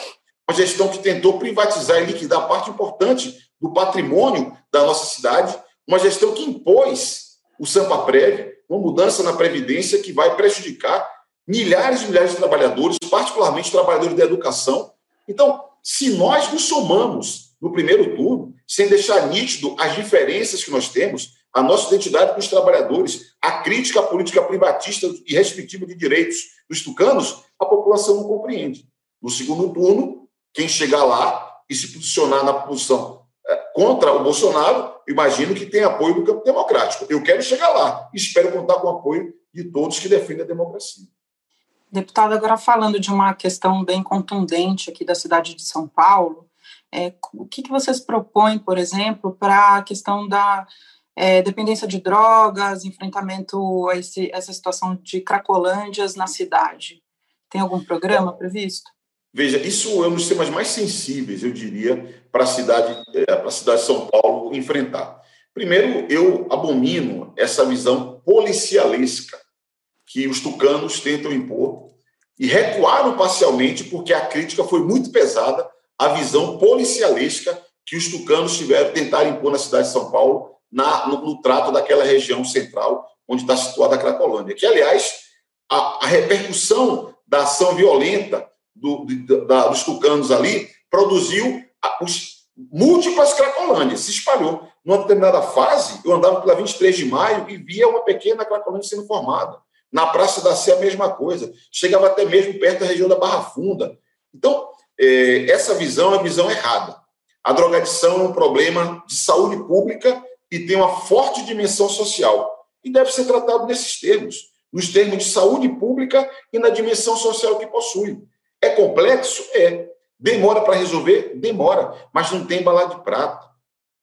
uma gestão que tentou privatizar e liquidar parte importante do patrimônio da nossa cidade, uma gestão que impôs o Sampaprev, uma mudança na Previdência que vai prejudicar milhares e milhares de trabalhadores, particularmente trabalhadores da educação. Então, se nós nos somamos no primeiro turno, sem deixar nítido as diferenças que nós temos, a nossa identidade com os trabalhadores, a crítica à política privatista e restritiva de direitos dos tucanos, a população não compreende. No segundo turno, quem chegar lá e se posicionar na posição é, contra o Bolsonaro, imagino que tem apoio do campo democrático. Eu quero chegar lá e espero contar com o apoio de todos que defendem a democracia. Deputado, agora falando de uma questão bem contundente aqui da cidade de São Paulo, é, o que, que vocês propõem, por exemplo, para a questão da é, dependência de drogas, enfrentamento a esse, essa situação de cracolândias na cidade? Tem algum programa previsto? Veja, isso é um dos temas mais sensíveis, eu diria, para a cidade, é, para a cidade de São Paulo enfrentar. Primeiro, eu abomino essa visão policialesca que os tucanos tentam impor e recuaram parcialmente porque a crítica foi muito pesada à visão policialesca que os tucanos tiveram tentar impor na cidade de São Paulo na, no, no trato daquela região central onde está situada a Cracolândia, que, aliás, a, a repercussão da ação violenta do, da, dos tucanos ali produziu os múltiplas Cracolândias, se espalhou. Numa determinada fase, eu andava pela 23 de maio e via uma pequena Cracolândia sendo formada. Na Praça da Sé, a mesma coisa. Chegava até mesmo perto da região da Barra Funda. Então, é, essa visão é a visão errada. A drogadição é um problema de saúde pública e tem uma forte dimensão social. E deve ser tratado nesses termos, nos termos de saúde pública e na dimensão social que possui. É complexo? É. Demora para resolver? Demora. Mas não tem bala de prata.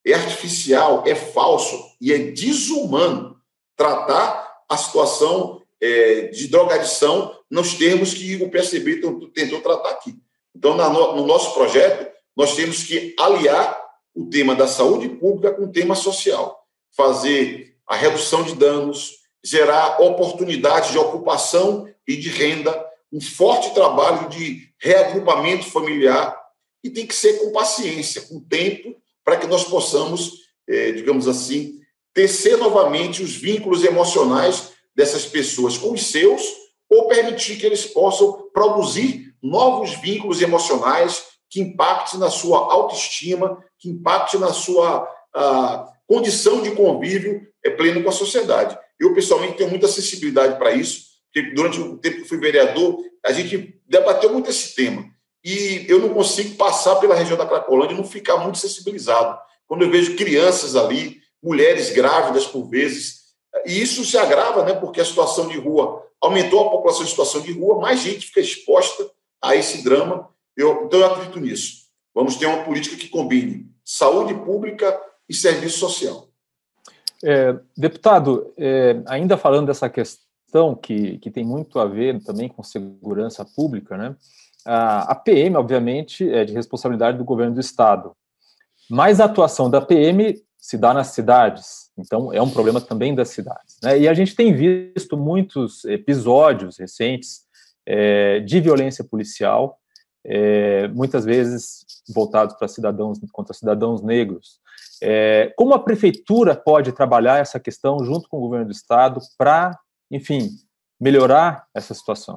É artificial, é falso e é desumano tratar a situação é, de drogadição nos termos que o PSDB tentou tratar aqui. Então, no nosso projeto, nós temos que aliar o tema da saúde pública com o tema social, fazer a redução de danos, gerar oportunidades de ocupação e de renda, um forte trabalho de reagrupamento familiar e tem que ser com paciência, com tempo, para que nós possamos, é, digamos assim, tecer novamente os vínculos emocionais dessas pessoas com os seus ou permitir que eles possam produzir novos vínculos emocionais que impactem na sua autoestima, que impactem na sua condição de convívio é, pleno com a sociedade. Eu, pessoalmente, tenho muita sensibilidade para isso, durante o tempo que fui vereador, a gente debateu muito esse tema. E eu não consigo passar pela região da Cracolândia e não ficar muito sensibilizado. Quando eu vejo crianças ali, mulheres grávidas por vezes, e isso se agrava, né, porque a situação de rua aumentou a população em situação de rua, mais gente fica exposta a esse drama. Eu, então, eu acredito nisso. Vamos ter uma política que combine saúde pública e serviço social. É, deputado, é, ainda falando dessa questão que, que tem muito a ver também com segurança pública, né? A, PM, obviamente, é de responsabilidade do governo do Estado, mas a atuação da PM se dá nas cidades, então, é um problema também das cidades. Né? E a gente tem visto muitos episódios recentes é, de violência policial, é, muitas vezes voltados para cidadãos contra cidadãos negros. É, como a prefeitura pode trabalhar essa questão junto com o governo do estado para, enfim, melhorar essa situação?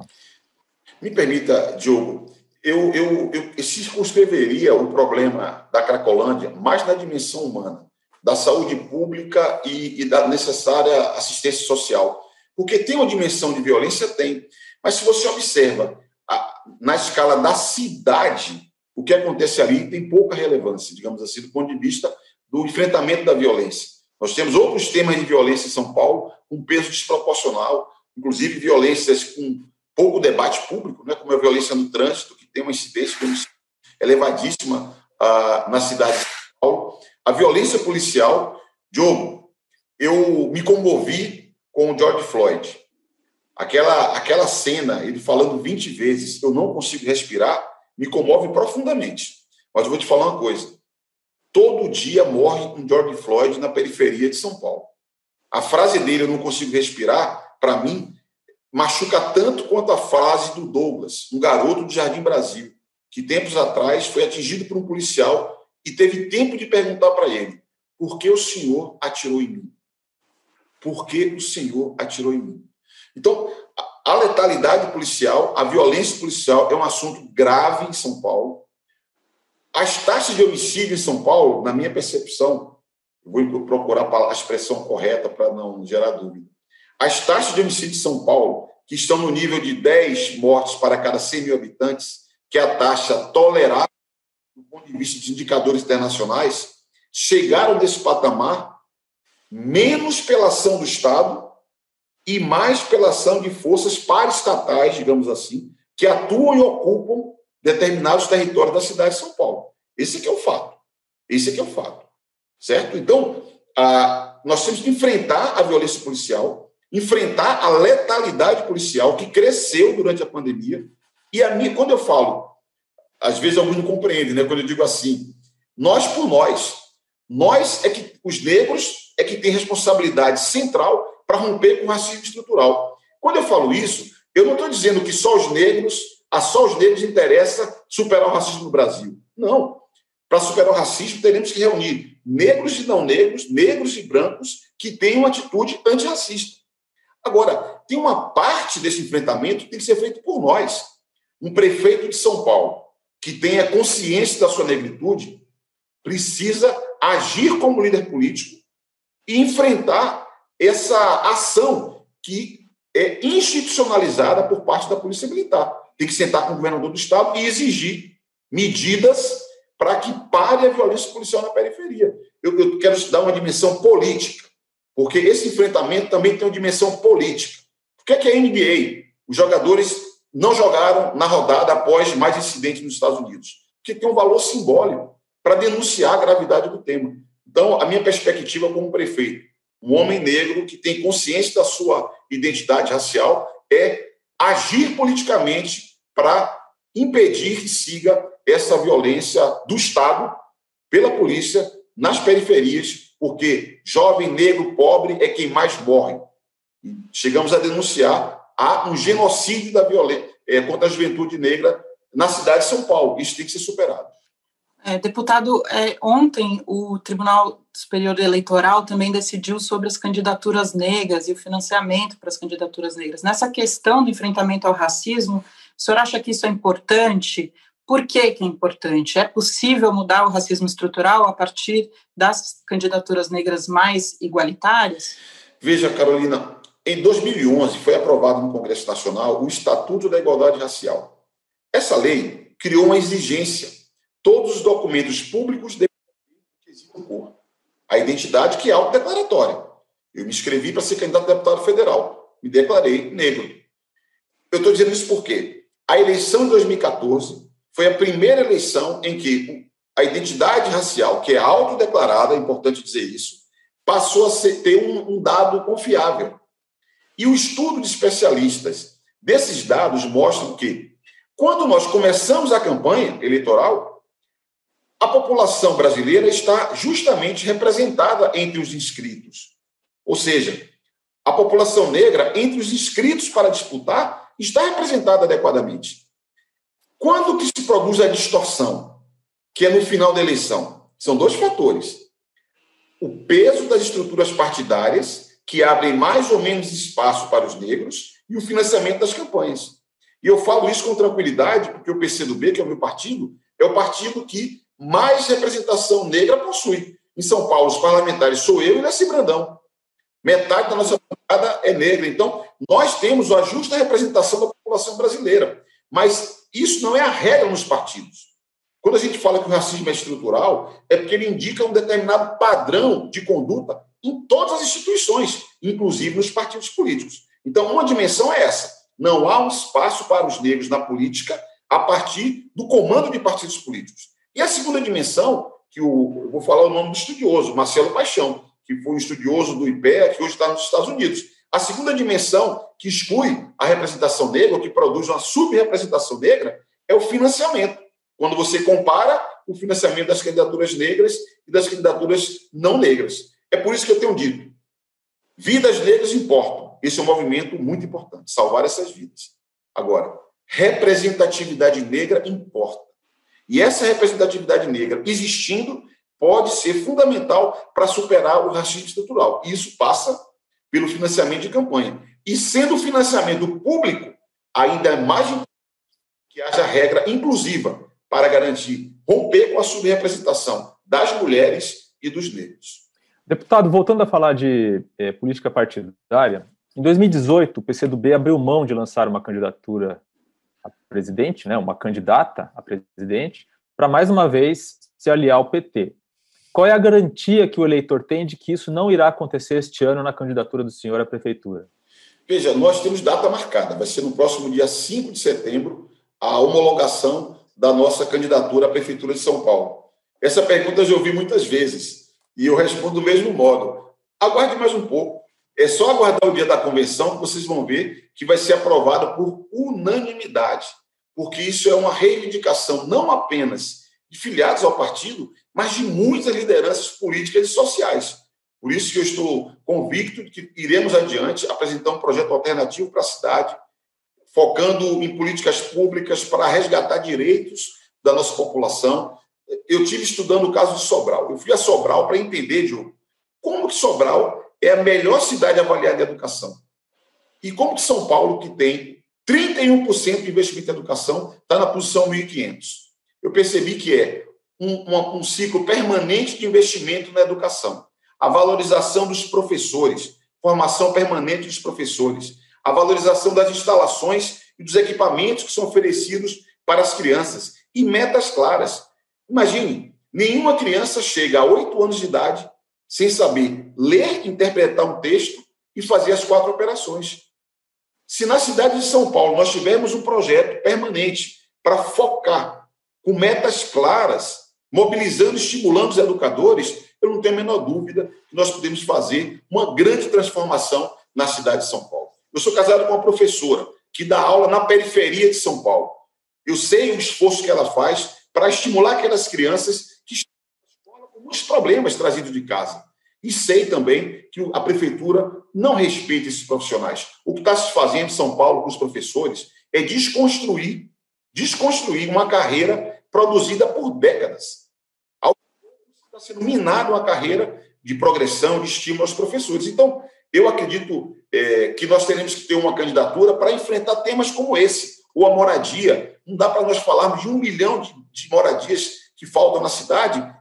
Me permita, Diogo, eu, eu, eu circunscreveria o problema da Cracolândia mais na dimensão humana da saúde pública e, e da necessária assistência social. Porque tem uma dimensão de violência? Tem. Mas se você observa a, na escala da cidade, o que acontece ali tem pouca relevância, digamos assim, do ponto de vista do enfrentamento da violência. Nós temos outros temas de violência em São Paulo, com peso desproporcional, inclusive violências com pouco debate público, né, como a violência no trânsito, que tem uma incidência elevadíssima ah, na cidade de São Paulo. A violência policial, Diogo, eu me comovi com o George Floyd. Aquela, aquela cena, ele falando 20 vezes, eu não consigo respirar, me comove profundamente. Mas eu vou te falar uma coisa. Todo dia morre um George Floyd na periferia de São Paulo. A frase dele, eu não consigo respirar, para mim, machuca tanto quanto a frase do Douglas, um garoto do Jardim Brasil, que tempos atrás foi atingido por um policial e teve tempo de perguntar para ele: por que o Senhor atirou em mim? Por que o Senhor atirou em mim? Então, a letalidade policial, a violência policial é um assunto grave em São Paulo. As taxas de homicídio em São Paulo, na minha percepção, vou procurar a expressão correta para não gerar dúvida. As taxas de homicídio de São Paulo, que estão no nível de 10 mortes para cada 100 mil habitantes, que é a taxa tolerável do ponto de vista de indicadores internacionais, chegaram desse patamar menos pela ação do Estado e mais pela ação de forças paraestatais, digamos assim, que atuam e ocupam determinados territórios da cidade de São Paulo. Esse aqui é o fato. Esse aqui é o fato. Certo? Então, a, nós temos que enfrentar a violência policial, enfrentar a letalidade policial que cresceu durante a pandemia. E a minha, quando eu falo, às vezes alguns não compreendem, né? Quando eu digo assim, nós por nós, nós é que os negros é que tem responsabilidade central para romper com o racismo estrutural. Quando eu falo isso, eu não estou dizendo que só os negros, a só os negros interessa superar o racismo no Brasil. Não. Para superar o racismo, teremos que reunir negros e não negros, negros e brancos, que tenham uma atitude antirracista. Agora, tem uma parte desse enfrentamento que tem que ser feito por nós. Um prefeito de São Paulo que tenha consciência da sua negritude precisa agir como líder político e enfrentar essa ação que é institucionalizada por parte da Polícia Militar. Tem que sentar com o governador do Estado e exigir medidas para que pare a violência policial na periferia. Eu, eu quero dar uma dimensão política, porque esse enfrentamento também tem uma dimensão política. O que é, que a NBA? Os jogadores não jogaram na rodada após mais incidentes nos Estados Unidos, porque tem um valor simbólico para denunciar a gravidade do tema. Então, a minha perspectiva como prefeito, um homem negro que tem consciência da sua identidade racial, é agir politicamente para impedir que siga essa violência do Estado pela polícia nas periferias, porque jovem negro pobre é quem mais morre. Chegamos a denunciar há um genocídio da violência é, contra a juventude negra na cidade de São Paulo. Isso tem que ser superado. É, deputado, é, ontem o Tribunal Superior Eleitoral também decidiu sobre as candidaturas negras e o financiamento para as candidaturas negras. Nessa questão do enfrentamento ao racismo, o senhor acha que isso é importante? Por que, que é importante? É possível mudar o racismo estrutural a partir das candidaturas negras mais igualitárias? Veja, Carolina, em 2011 foi aprovado no Congresso Nacional o Estatuto da Igualdade Racial. Essa lei criou uma exigência todos os documentos públicos devem cor. A identidade que é autodeclaratória. Eu me inscrevi para ser candidato a deputado federal. Me declarei negro. Eu estou dizendo isso porque a eleição de 2014 foi a primeira eleição em que a identidade racial, que é autodeclarada, é importante dizer isso, passou a ser, ter um, um dado confiável. E o estudo de especialistas desses dados mostram que, quando nós começamos a campanha eleitoral, a população brasileira está justamente representada entre os inscritos. Ou seja, a população negra, entre os inscritos para disputar, está representada adequadamente. Quando que se produz a distorção, que é no final da eleição? São dois fatores. O peso das estruturas partidárias, que abrem mais ou menos espaço para os negros, e o financiamento das campanhas. E eu falo isso com tranquilidade, porque o PCdoB, que é o meu partido, é o partido que mais representação negra possui. Em São Paulo, os parlamentares sou eu e Nessi Brandão. Metade da nossa bancada é negra. Então, nós temos a justa representação da população brasileira. Mas isso não é a regra nos partidos. Quando a gente fala que o racismo é estrutural, é porque ele indica um determinado padrão de conduta em todas as instituições, inclusive nos partidos políticos. Então, uma dimensão é essa. Não há um espaço para os negros na política a partir do comando de partidos políticos. E a segunda dimensão, que o, eu vou falar o nome do estudioso, Marcelo Paixão, que foi um estudioso do IPEA, que hoje está nos Estados Unidos. A segunda dimensão, que exclui a representação negra, ou que produz uma subrepresentação negra, é o financiamento. Quando você compara o financiamento das candidaturas negras e das candidaturas não negras. É por isso que eu tenho dito: vidas negras importam. Esse é um movimento muito importante, salvar essas vidas. Agora, representatividade negra importa. E essa representatividade negra existindo pode ser fundamental para superar o racismo estrutural. E isso passa pelo financiamento de campanha. E sendo o financiamento público, ainda é mais importante que haja regra inclusiva para garantir romper com a subrepresentação das mulheres e dos negros. Deputado, voltando a falar de é, política partidária, em 2018, o PCdoB abriu mão de lançar uma candidatura a presidente, né, uma candidata a presidente, para mais uma vez se aliar ao PT. Qual é a garantia que o eleitor tem de que isso não irá acontecer este ano na candidatura do senhor à prefeitura? Veja, nós temos data marcada, vai ser no próximo dia 5 de setembro a homologação da nossa candidatura à prefeitura de São Paulo. Essa pergunta eu já ouvi muitas vezes e eu respondo do mesmo modo. Aguarde mais um pouco. É só aguardar o dia da convenção que vocês vão ver que vai ser aprovada por unanimidade, porque isso é uma reivindicação não apenas de filiados ao partido, mas de muitas lideranças políticas e sociais. Por isso que eu estou convicto de que iremos adiante apresentar um projeto alternativo para a cidade, focando em políticas públicas para resgatar direitos da nossa população. Eu tive estudando o caso de Sobral. Eu fui a Sobral para entender, Diogo, como que Sobral é a melhor cidade avaliada em educação. E como que São Paulo, que tem 31% de investimento em educação, está na posição 1.500. Eu percebi que é um, um ciclo permanente de investimento na educação. A valorização dos professores, formação permanente dos professores, a valorização das instalações e dos equipamentos que são oferecidos para as crianças e metas claras. Imagine, nenhuma criança chega a oito anos de idade sem saber ler, interpretar um texto e fazer as quatro operações. Se na cidade de São Paulo nós tivermos um projeto permanente para focar com metas claras, mobilizando, estimulando os educadores, eu não tenho a menor dúvida que nós podemos fazer uma grande transformação na cidade de São Paulo. Eu sou casado com uma professora que dá aula na periferia de São Paulo. Eu sei o esforço que ela faz para estimular aquelas crianças muitos problemas trazidos de casa. E sei também que a prefeitura não respeita esses profissionais. O que está se fazendo em São Paulo com os professores é desconstruir, desconstruir uma carreira produzida por décadas. Está sendo minada uma carreira de progressão, de estímulo aos professores. Então, eu acredito é, que nós teremos que ter uma candidatura para enfrentar temas como esse, ou a moradia. Não dá para nós falarmos de um milhão de, de moradias que faltam na cidade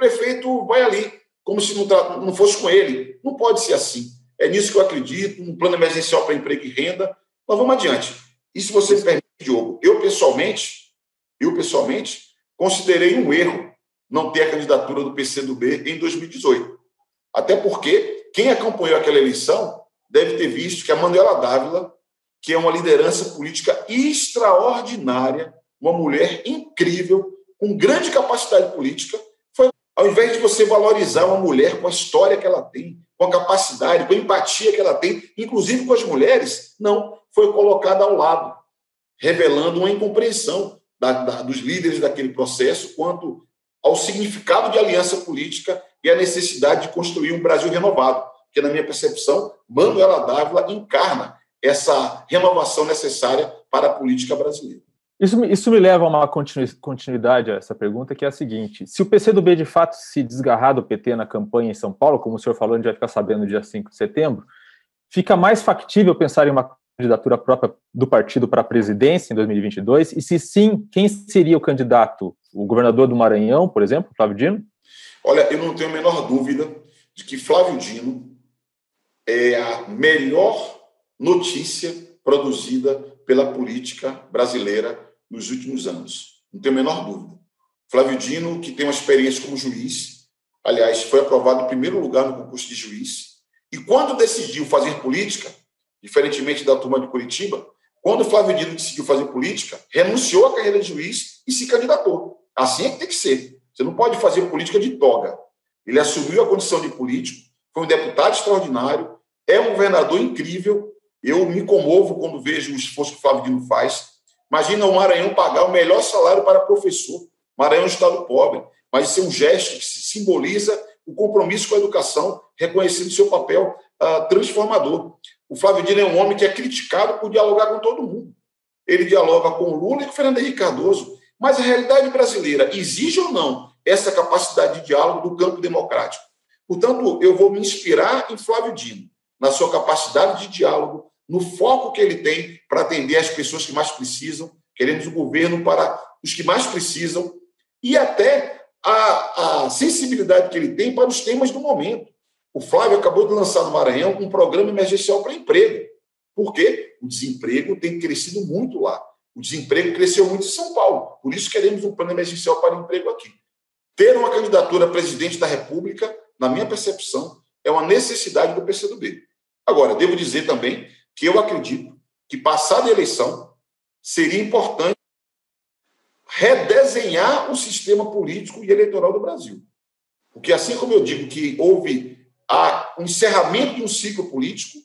prefeito vai ali como se não, não fosse com ele. Não pode ser assim. É nisso que eu acredito, um plano emergencial para emprego e renda. Mas vamos adiante. E se você me permite, Diogo, eu pessoalmente, eu pessoalmente, considerei um erro não ter a candidatura do PCdoB em 2018. Até porque quem acompanhou aquela eleição deve ter visto que a Manuela Dávila, que é uma liderança política extraordinária, uma mulher incrível, com grande capacidade política, ao invés de você valorizar uma mulher com a história que ela tem, com a capacidade, com a empatia que ela tem, inclusive com as mulheres, não, foi colocada ao lado, revelando uma incompreensão da, da, dos líderes daquele processo quanto ao significado de aliança política e a necessidade de construir um Brasil renovado, que, na minha percepção, Manuela Dávila encarna essa renovação necessária para a política brasileira. Isso, isso me leva a uma continuidade a essa pergunta, que é a seguinte: se o PCdoB de fato se desgarrar do PT na campanha em São Paulo, como o senhor falou, a gente vai ficar sabendo no dia 5 de setembro, fica mais factível pensar em uma candidatura própria do partido para a presidência em 2022? E se sim, quem seria o candidato? O governador do Maranhão, por exemplo, Flávio Dino? Olha, eu não tenho a menor dúvida de que Flávio Dino é a melhor notícia produzida pela política brasileira nos últimos anos. Não tenho a menor dúvida. Flávio Dino, que tem uma experiência como juiz, aliás, foi aprovado em primeiro lugar no concurso de juiz, e quando decidiu fazer política, diferentemente da turma de Curitiba, quando Flávio Dino decidiu fazer política, renunciou à carreira de juiz e se candidatou. Assim é que tem que ser. Você não pode fazer política de toga. Ele assumiu a condição de político, foi um deputado extraordinário, é um governador incrível. Eu me comovo quando vejo o esforço que o Flávio Dino faz. Imagina o Maranhão pagar o melhor salário para professor. Maranhão é um estado pobre, mas isso é um gesto que simboliza o compromisso com a educação, reconhecendo seu papel uh, transformador. O Flávio Dino é um homem que é criticado por dialogar com todo mundo. Ele dialoga com o Lula e com o Fernando Henrique Cardoso. Mas a realidade brasileira exige ou não essa capacidade de diálogo do campo democrático? Portanto, eu vou me inspirar em Flávio Dino, na sua capacidade de diálogo, no foco que ele tem para atender as pessoas que mais precisam. Queremos o governo para os que mais precisam e até a, a sensibilidade que ele tem para os temas do momento. O Flávio acabou de lançar no Maranhão um programa emergencial para emprego. Por quê? O desemprego tem crescido muito lá. O desemprego cresceu muito em São Paulo. Por isso queremos um plano emergencial para emprego aqui. Ter uma candidatura a presidente da República, na minha percepção, é uma necessidade do PCdoB. Agora, devo dizer também que eu acredito que, passada a eleição, seria importante redesenhar o sistema político e eleitoral do Brasil. Porque, assim como eu digo que houve o encerramento de um ciclo político,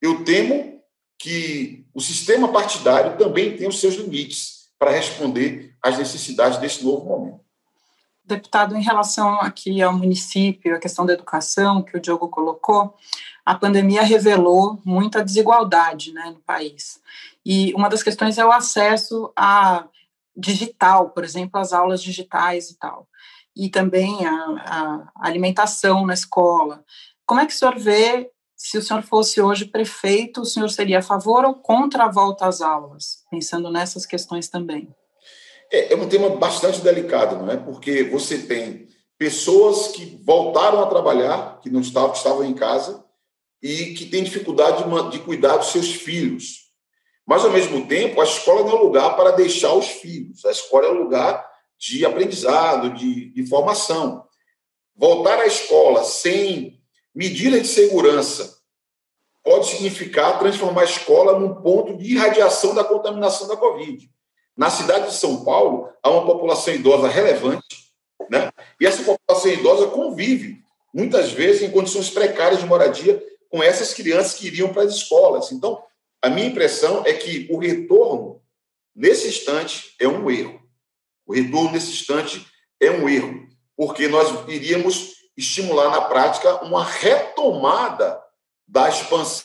eu temo que o sistema partidário também tem os seus limites para responder às necessidades desse novo momento. Deputado, em relação aqui ao município, a questão da educação que o Diogo colocou, a pandemia revelou muita desigualdade né, no país. E uma das questões é o acesso a digital, por exemplo, as aulas digitais e tal. E também a, a alimentação na escola. Como é que o senhor vê, se o senhor fosse hoje prefeito, o senhor seria a favor ou contra a volta às aulas? Pensando nessas questões também. É, é um tema bastante delicado, não é? Porque você tem pessoas que voltaram a trabalhar, que não estavam, que estavam em casa, e que têm dificuldade de, de cuidar dos seus filhos. Mas, ao mesmo tempo, a escola não é lugar para deixar os filhos. A escola é um lugar de aprendizado, de, de formação. Voltar à escola sem medidas de segurança pode significar transformar a escola num ponto de irradiação da contaminação da Covid. Na cidade de São Paulo, há uma população idosa relevante, né? e essa população idosa convive, muitas vezes, em condições precárias de moradia com essas crianças que iriam para as escolas. Então, a minha impressão é que o retorno, nesse instante, é um erro. O retorno, nesse instante, é um erro, porque nós iríamos estimular na prática uma retomada da expansão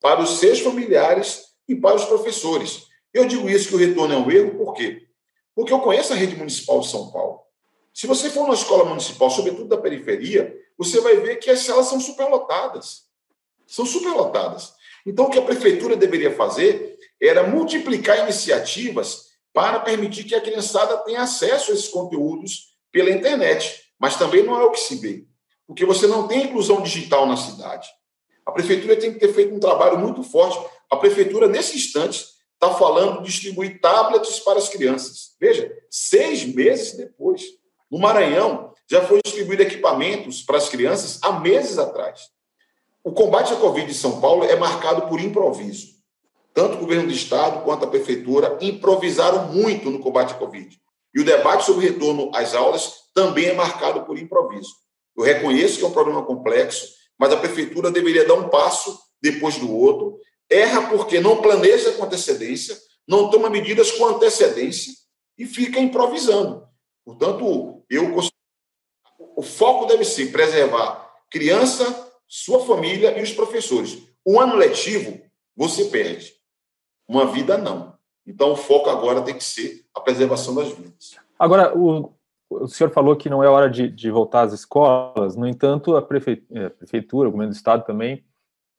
para os seus familiares e para os professores. Eu digo isso que o retorno é um erro, por quê? Porque eu conheço a rede municipal de São Paulo. Se você for numa escola municipal, sobretudo da periferia, você vai ver que as salas são superlotadas. São superlotadas. Então, o que a prefeitura deveria fazer era multiplicar iniciativas para permitir que a criançada tenha acesso a esses conteúdos pela internet. Mas também não é o que se vê, porque você não tem inclusão digital na cidade. A prefeitura tem que ter feito um trabalho muito forte. A prefeitura, nesse instante, está falando de distribuir tablets para as crianças. Veja, seis meses depois. No Maranhão, já foi distribuído equipamentos para as crianças há meses atrás. O combate à Covid em São Paulo é marcado por improviso. Tanto o governo do Estado quanto a prefeitura improvisaram muito no combate à Covid. E o debate sobre o retorno às aulas também é marcado por improviso. Eu reconheço que é um problema complexo, mas a prefeitura deveria dar um passo depois do outro erra porque não planeja com antecedência, não toma medidas com antecedência e fica improvisando. Portanto, eu o foco deve ser preservar criança, sua família e os professores. Um ano letivo você perde, uma vida não. Então, o foco agora tem que ser a preservação das vidas. Agora, o, o senhor falou que não é hora de, de voltar às escolas, no entanto, a prefeitura, a prefeitura, o governo do estado também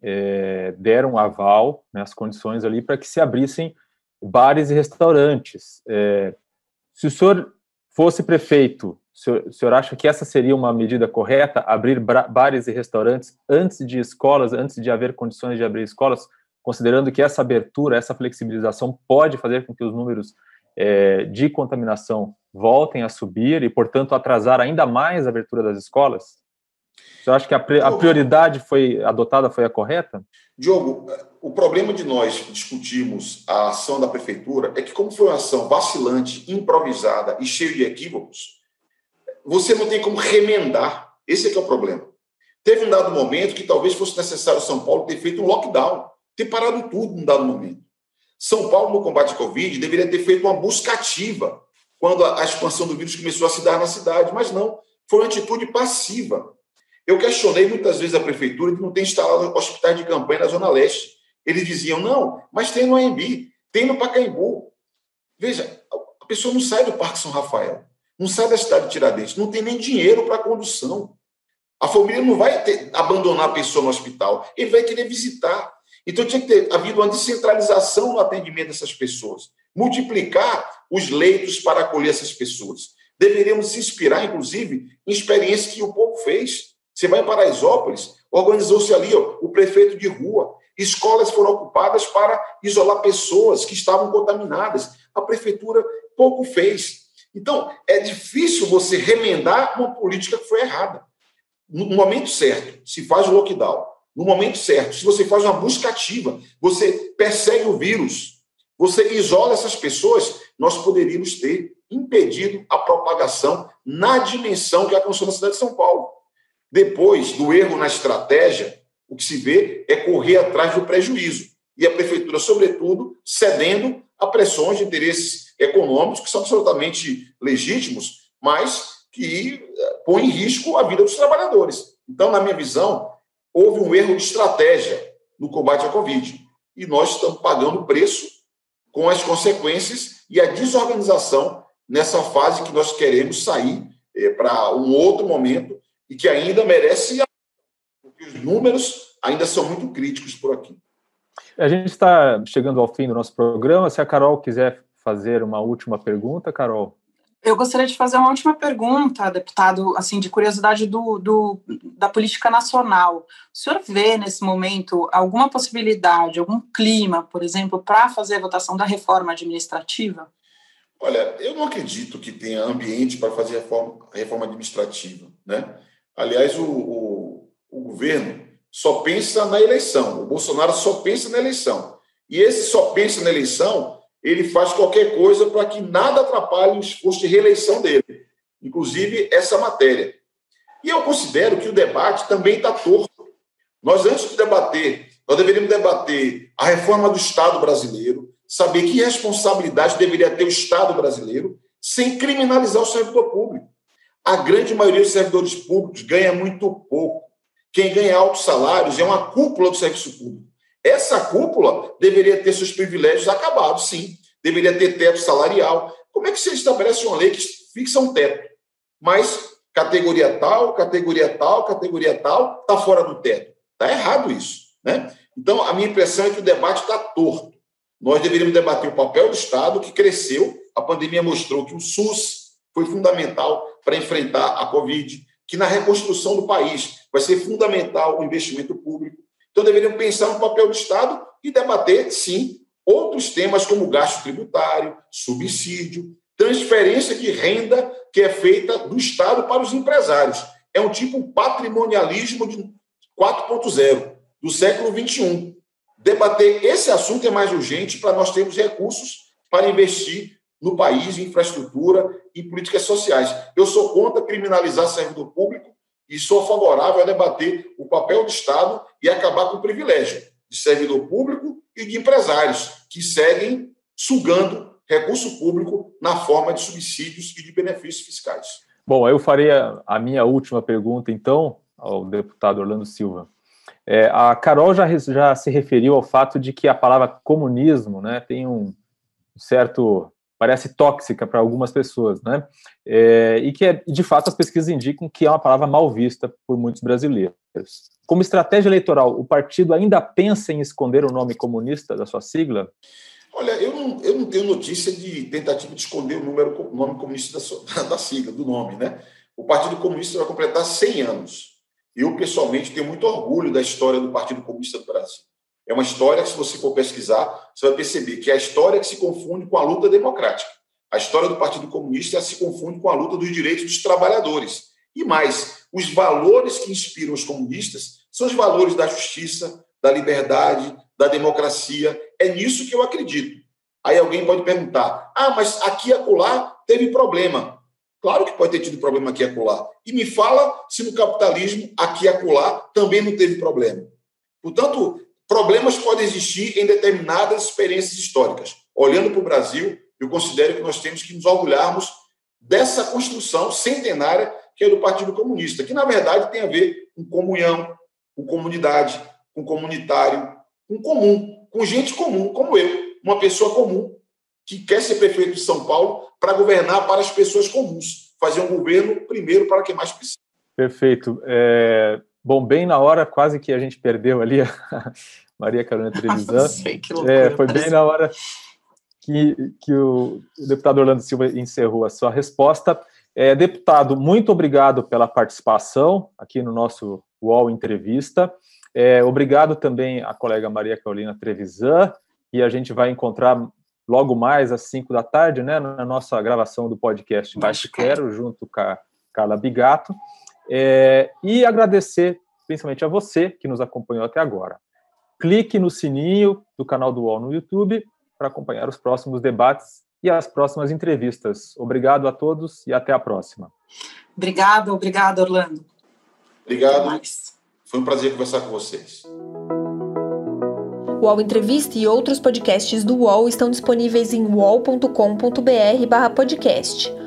é, deram aval, né, as condições ali, para que se abrissem bares e restaurantes. É, se o senhor fosse prefeito, o senhor, o senhor, acha que essa seria uma medida correta, abrir bares e restaurantes antes de escolas, antes de haver condições de abrir escolas, considerando que essa abertura, essa flexibilização pode fazer com que os números é, de contaminação voltem a subir e, portanto, atrasar ainda mais a abertura das escolas? Você acha que a, prioridade foi adotada foi a correta? Diogo, o problema de nós discutirmos a ação da prefeitura é que, como foi uma ação vacilante, improvisada e cheia de equívocos, você não tem como remendar. Esse é que é o problema. Teve um dado momento que talvez fosse necessário São Paulo ter feito um lockdown, ter parado tudo num dado momento. São Paulo, no combate à Covid, deveria ter feito uma busca ativa quando a expansão do vírus começou a se dar na cidade, mas não. Foi uma atitude passiva. Eu questionei muitas vezes a prefeitura de não ter instalado hospitais de campanha na Zona Leste. Eles diziam, não, mas tem no AMB, tem no Pacaembu. Veja, a pessoa não sai do Parque São Rafael, não sai da cidade de Tiradentes, não tem nem dinheiro para condução. A família não vai ter, abandonar a pessoa no hospital, ele vai querer visitar. Então tinha que ter havido uma descentralização no atendimento dessas pessoas, multiplicar os leitos para acolher essas pessoas. Deveríamos se inspirar, inclusive, em experiências que o povo fez. Você vai em Paraisópolis, organizou-se ali ó, o prefeito de rua, escolas foram ocupadas para isolar pessoas que estavam contaminadas. A prefeitura pouco fez. Então, é difícil você remendar uma política que foi errada. No momento certo, se faz o lockdown. No momento certo, se você faz uma busca ativa, você persegue o vírus, você isola essas pessoas, nós poderíamos ter impedido a propagação na dimensão que alcançou na cidade de São Paulo. Depois do erro na estratégia, o que se vê é correr atrás do prejuízo. E a prefeitura, sobretudo, cedendo a pressões de interesses econômicos que são absolutamente legítimos, mas que eh, põem em risco a vida dos trabalhadores. Então, na minha visão, houve um erro de estratégia no combate à Covid. E nós estamos pagando o preço com as consequências e a desorganização nessa fase que nós queremos sair é, para um outro momento e que ainda merece, porque os números ainda são muito críticos por aqui. A gente está chegando ao fim do nosso programa. Se a Carol quiser fazer uma última pergunta, Carol. Eu gostaria de fazer uma última pergunta, deputado, assim, de curiosidade do, do, da política nacional. O senhor vê nesse momento alguma possibilidade, algum clima, por exemplo, para fazer a votação da reforma administrativa? Olha, eu não acredito que tenha ambiente para fazer a reforma, a reforma administrativa. Né? Aliás, o, o, o governo só pensa na eleição, o Bolsonaro só pensa na eleição. E esse só pensa na eleição, ele faz qualquer coisa para que nada atrapalhe o esforço de reeleição dele, inclusive essa matéria. E eu considero que o debate também está torto. Nós, antes de debater, nós deveríamos debater a reforma do Estado brasileiro, saber que responsabilidade deveria ter o Estado brasileiro sem criminalizar o servidor público. A grande maioria dos servidores públicos ganha muito pouco. Quem ganha altos salários é uma cúpula do serviço público. Essa cúpula deveria ter seus privilégios acabados, sim. Deveria ter teto salarial. Como é que você estabelece uma lei que fixa um teto? Mas categoria tal, categoria tal, categoria tal, está fora do teto. Está errado isso. Né? Então, a minha impressão é que o debate está torto. Nós deveríamos debater o papel do Estado, que cresceu. A pandemia mostrou que o SUS foi fundamental para enfrentar a Covid, que na reconstrução do país vai ser fundamental o investimento público. Então, deveríamos pensar no papel do Estado e debater, sim, outros temas como gasto tributário, subsídio, transferência de renda que é feita do Estado para os empresários. É um tipo patrimonialismo de 4.0 do século 21 debater esse assunto é mais urgente para nós termos recursos para investir no país em infraestrutura e políticas sociais. Eu sou contra criminalizar servidor público e sou favorável a debater o papel do Estado e acabar com o privilégio de servidor público e de empresários que seguem sugando recurso público na forma de subsídios e de benefícios fiscais. Bom, eu farei a minha última pergunta, então, ao deputado Orlando Silva. É, a Carol já, já se referiu ao fato de que a palavra comunismo né, tem um certo. Parece tóxica para algumas pessoas, né? É, e que, é, de fato, as pesquisas indicam que é uma palavra mal vista por muitos brasileiros. Como estratégia eleitoral, o partido ainda pensa em esconder o nome comunista da sua sigla? Olha, eu não, eu não tenho notícia de tentativa de esconder o, número, nome comunista da, da sigla, do nome, né? O Partido Comunista vai completar 100 anos. Eu, pessoalmente, tenho muito orgulho da história do Partido Comunista do Brasil. É uma história que, se você for pesquisar, você vai perceber que é a história que se confunde com a luta democrática. A história do Partido Comunista se confunde com a luta dos direitos dos trabalhadores. E mais, os valores que inspiram os comunistas são os valores da justiça, da liberdade, da democracia. É nisso que eu acredito. Aí alguém pode perguntar: ah, mas aqui e acolá teve problema. Claro que pode ter tido problema aqui e acolá. E me fala se no capitalismo, aqui e acolá, também não teve problema. Portanto, problemas podem existir em determinadas experiências históricas. Olhando para o Brasil, eu considero que nós temos que nos orgulharmos dessa construção centenária que é do Partido Comunista, que, na verdade, tem a ver com comunhão, com comunidade, com comunitário, com comum, com gente comum, como eu, uma pessoa comum, que quer ser prefeito de São Paulo para governar para as pessoas comuns, fazer um governo primeiro para quem mais precisa. Perfeito. É, bom, bem na hora, quase que a gente perdeu ali a Maria Carolina Trevisan. é, foi bem na hora que, que o, deputado Orlando Silva encerrou a sua resposta. É, deputado, muito obrigado pela participação aqui no nosso UOL Entrevista. É, obrigado também à colega Maria Carolina Trevisan, e a gente vai encontrar logo mais às 5 da tarde, né, na nossa gravação do podcast Baixo Quero, junto com a Carla Bigato. É, e agradecer principalmente a você que nos acompanhou até agora. Clique no sininho do canal do UOL no YouTube para acompanhar os próximos debates e as próximas entrevistas. Obrigado a todos e até a próxima. Obrigada, obrigada, Orlando. Obrigado. Foi um prazer conversar com vocês. O UOL Entrevista e outros podcasts do UOL estão disponíveis em uol.com.br/podcast.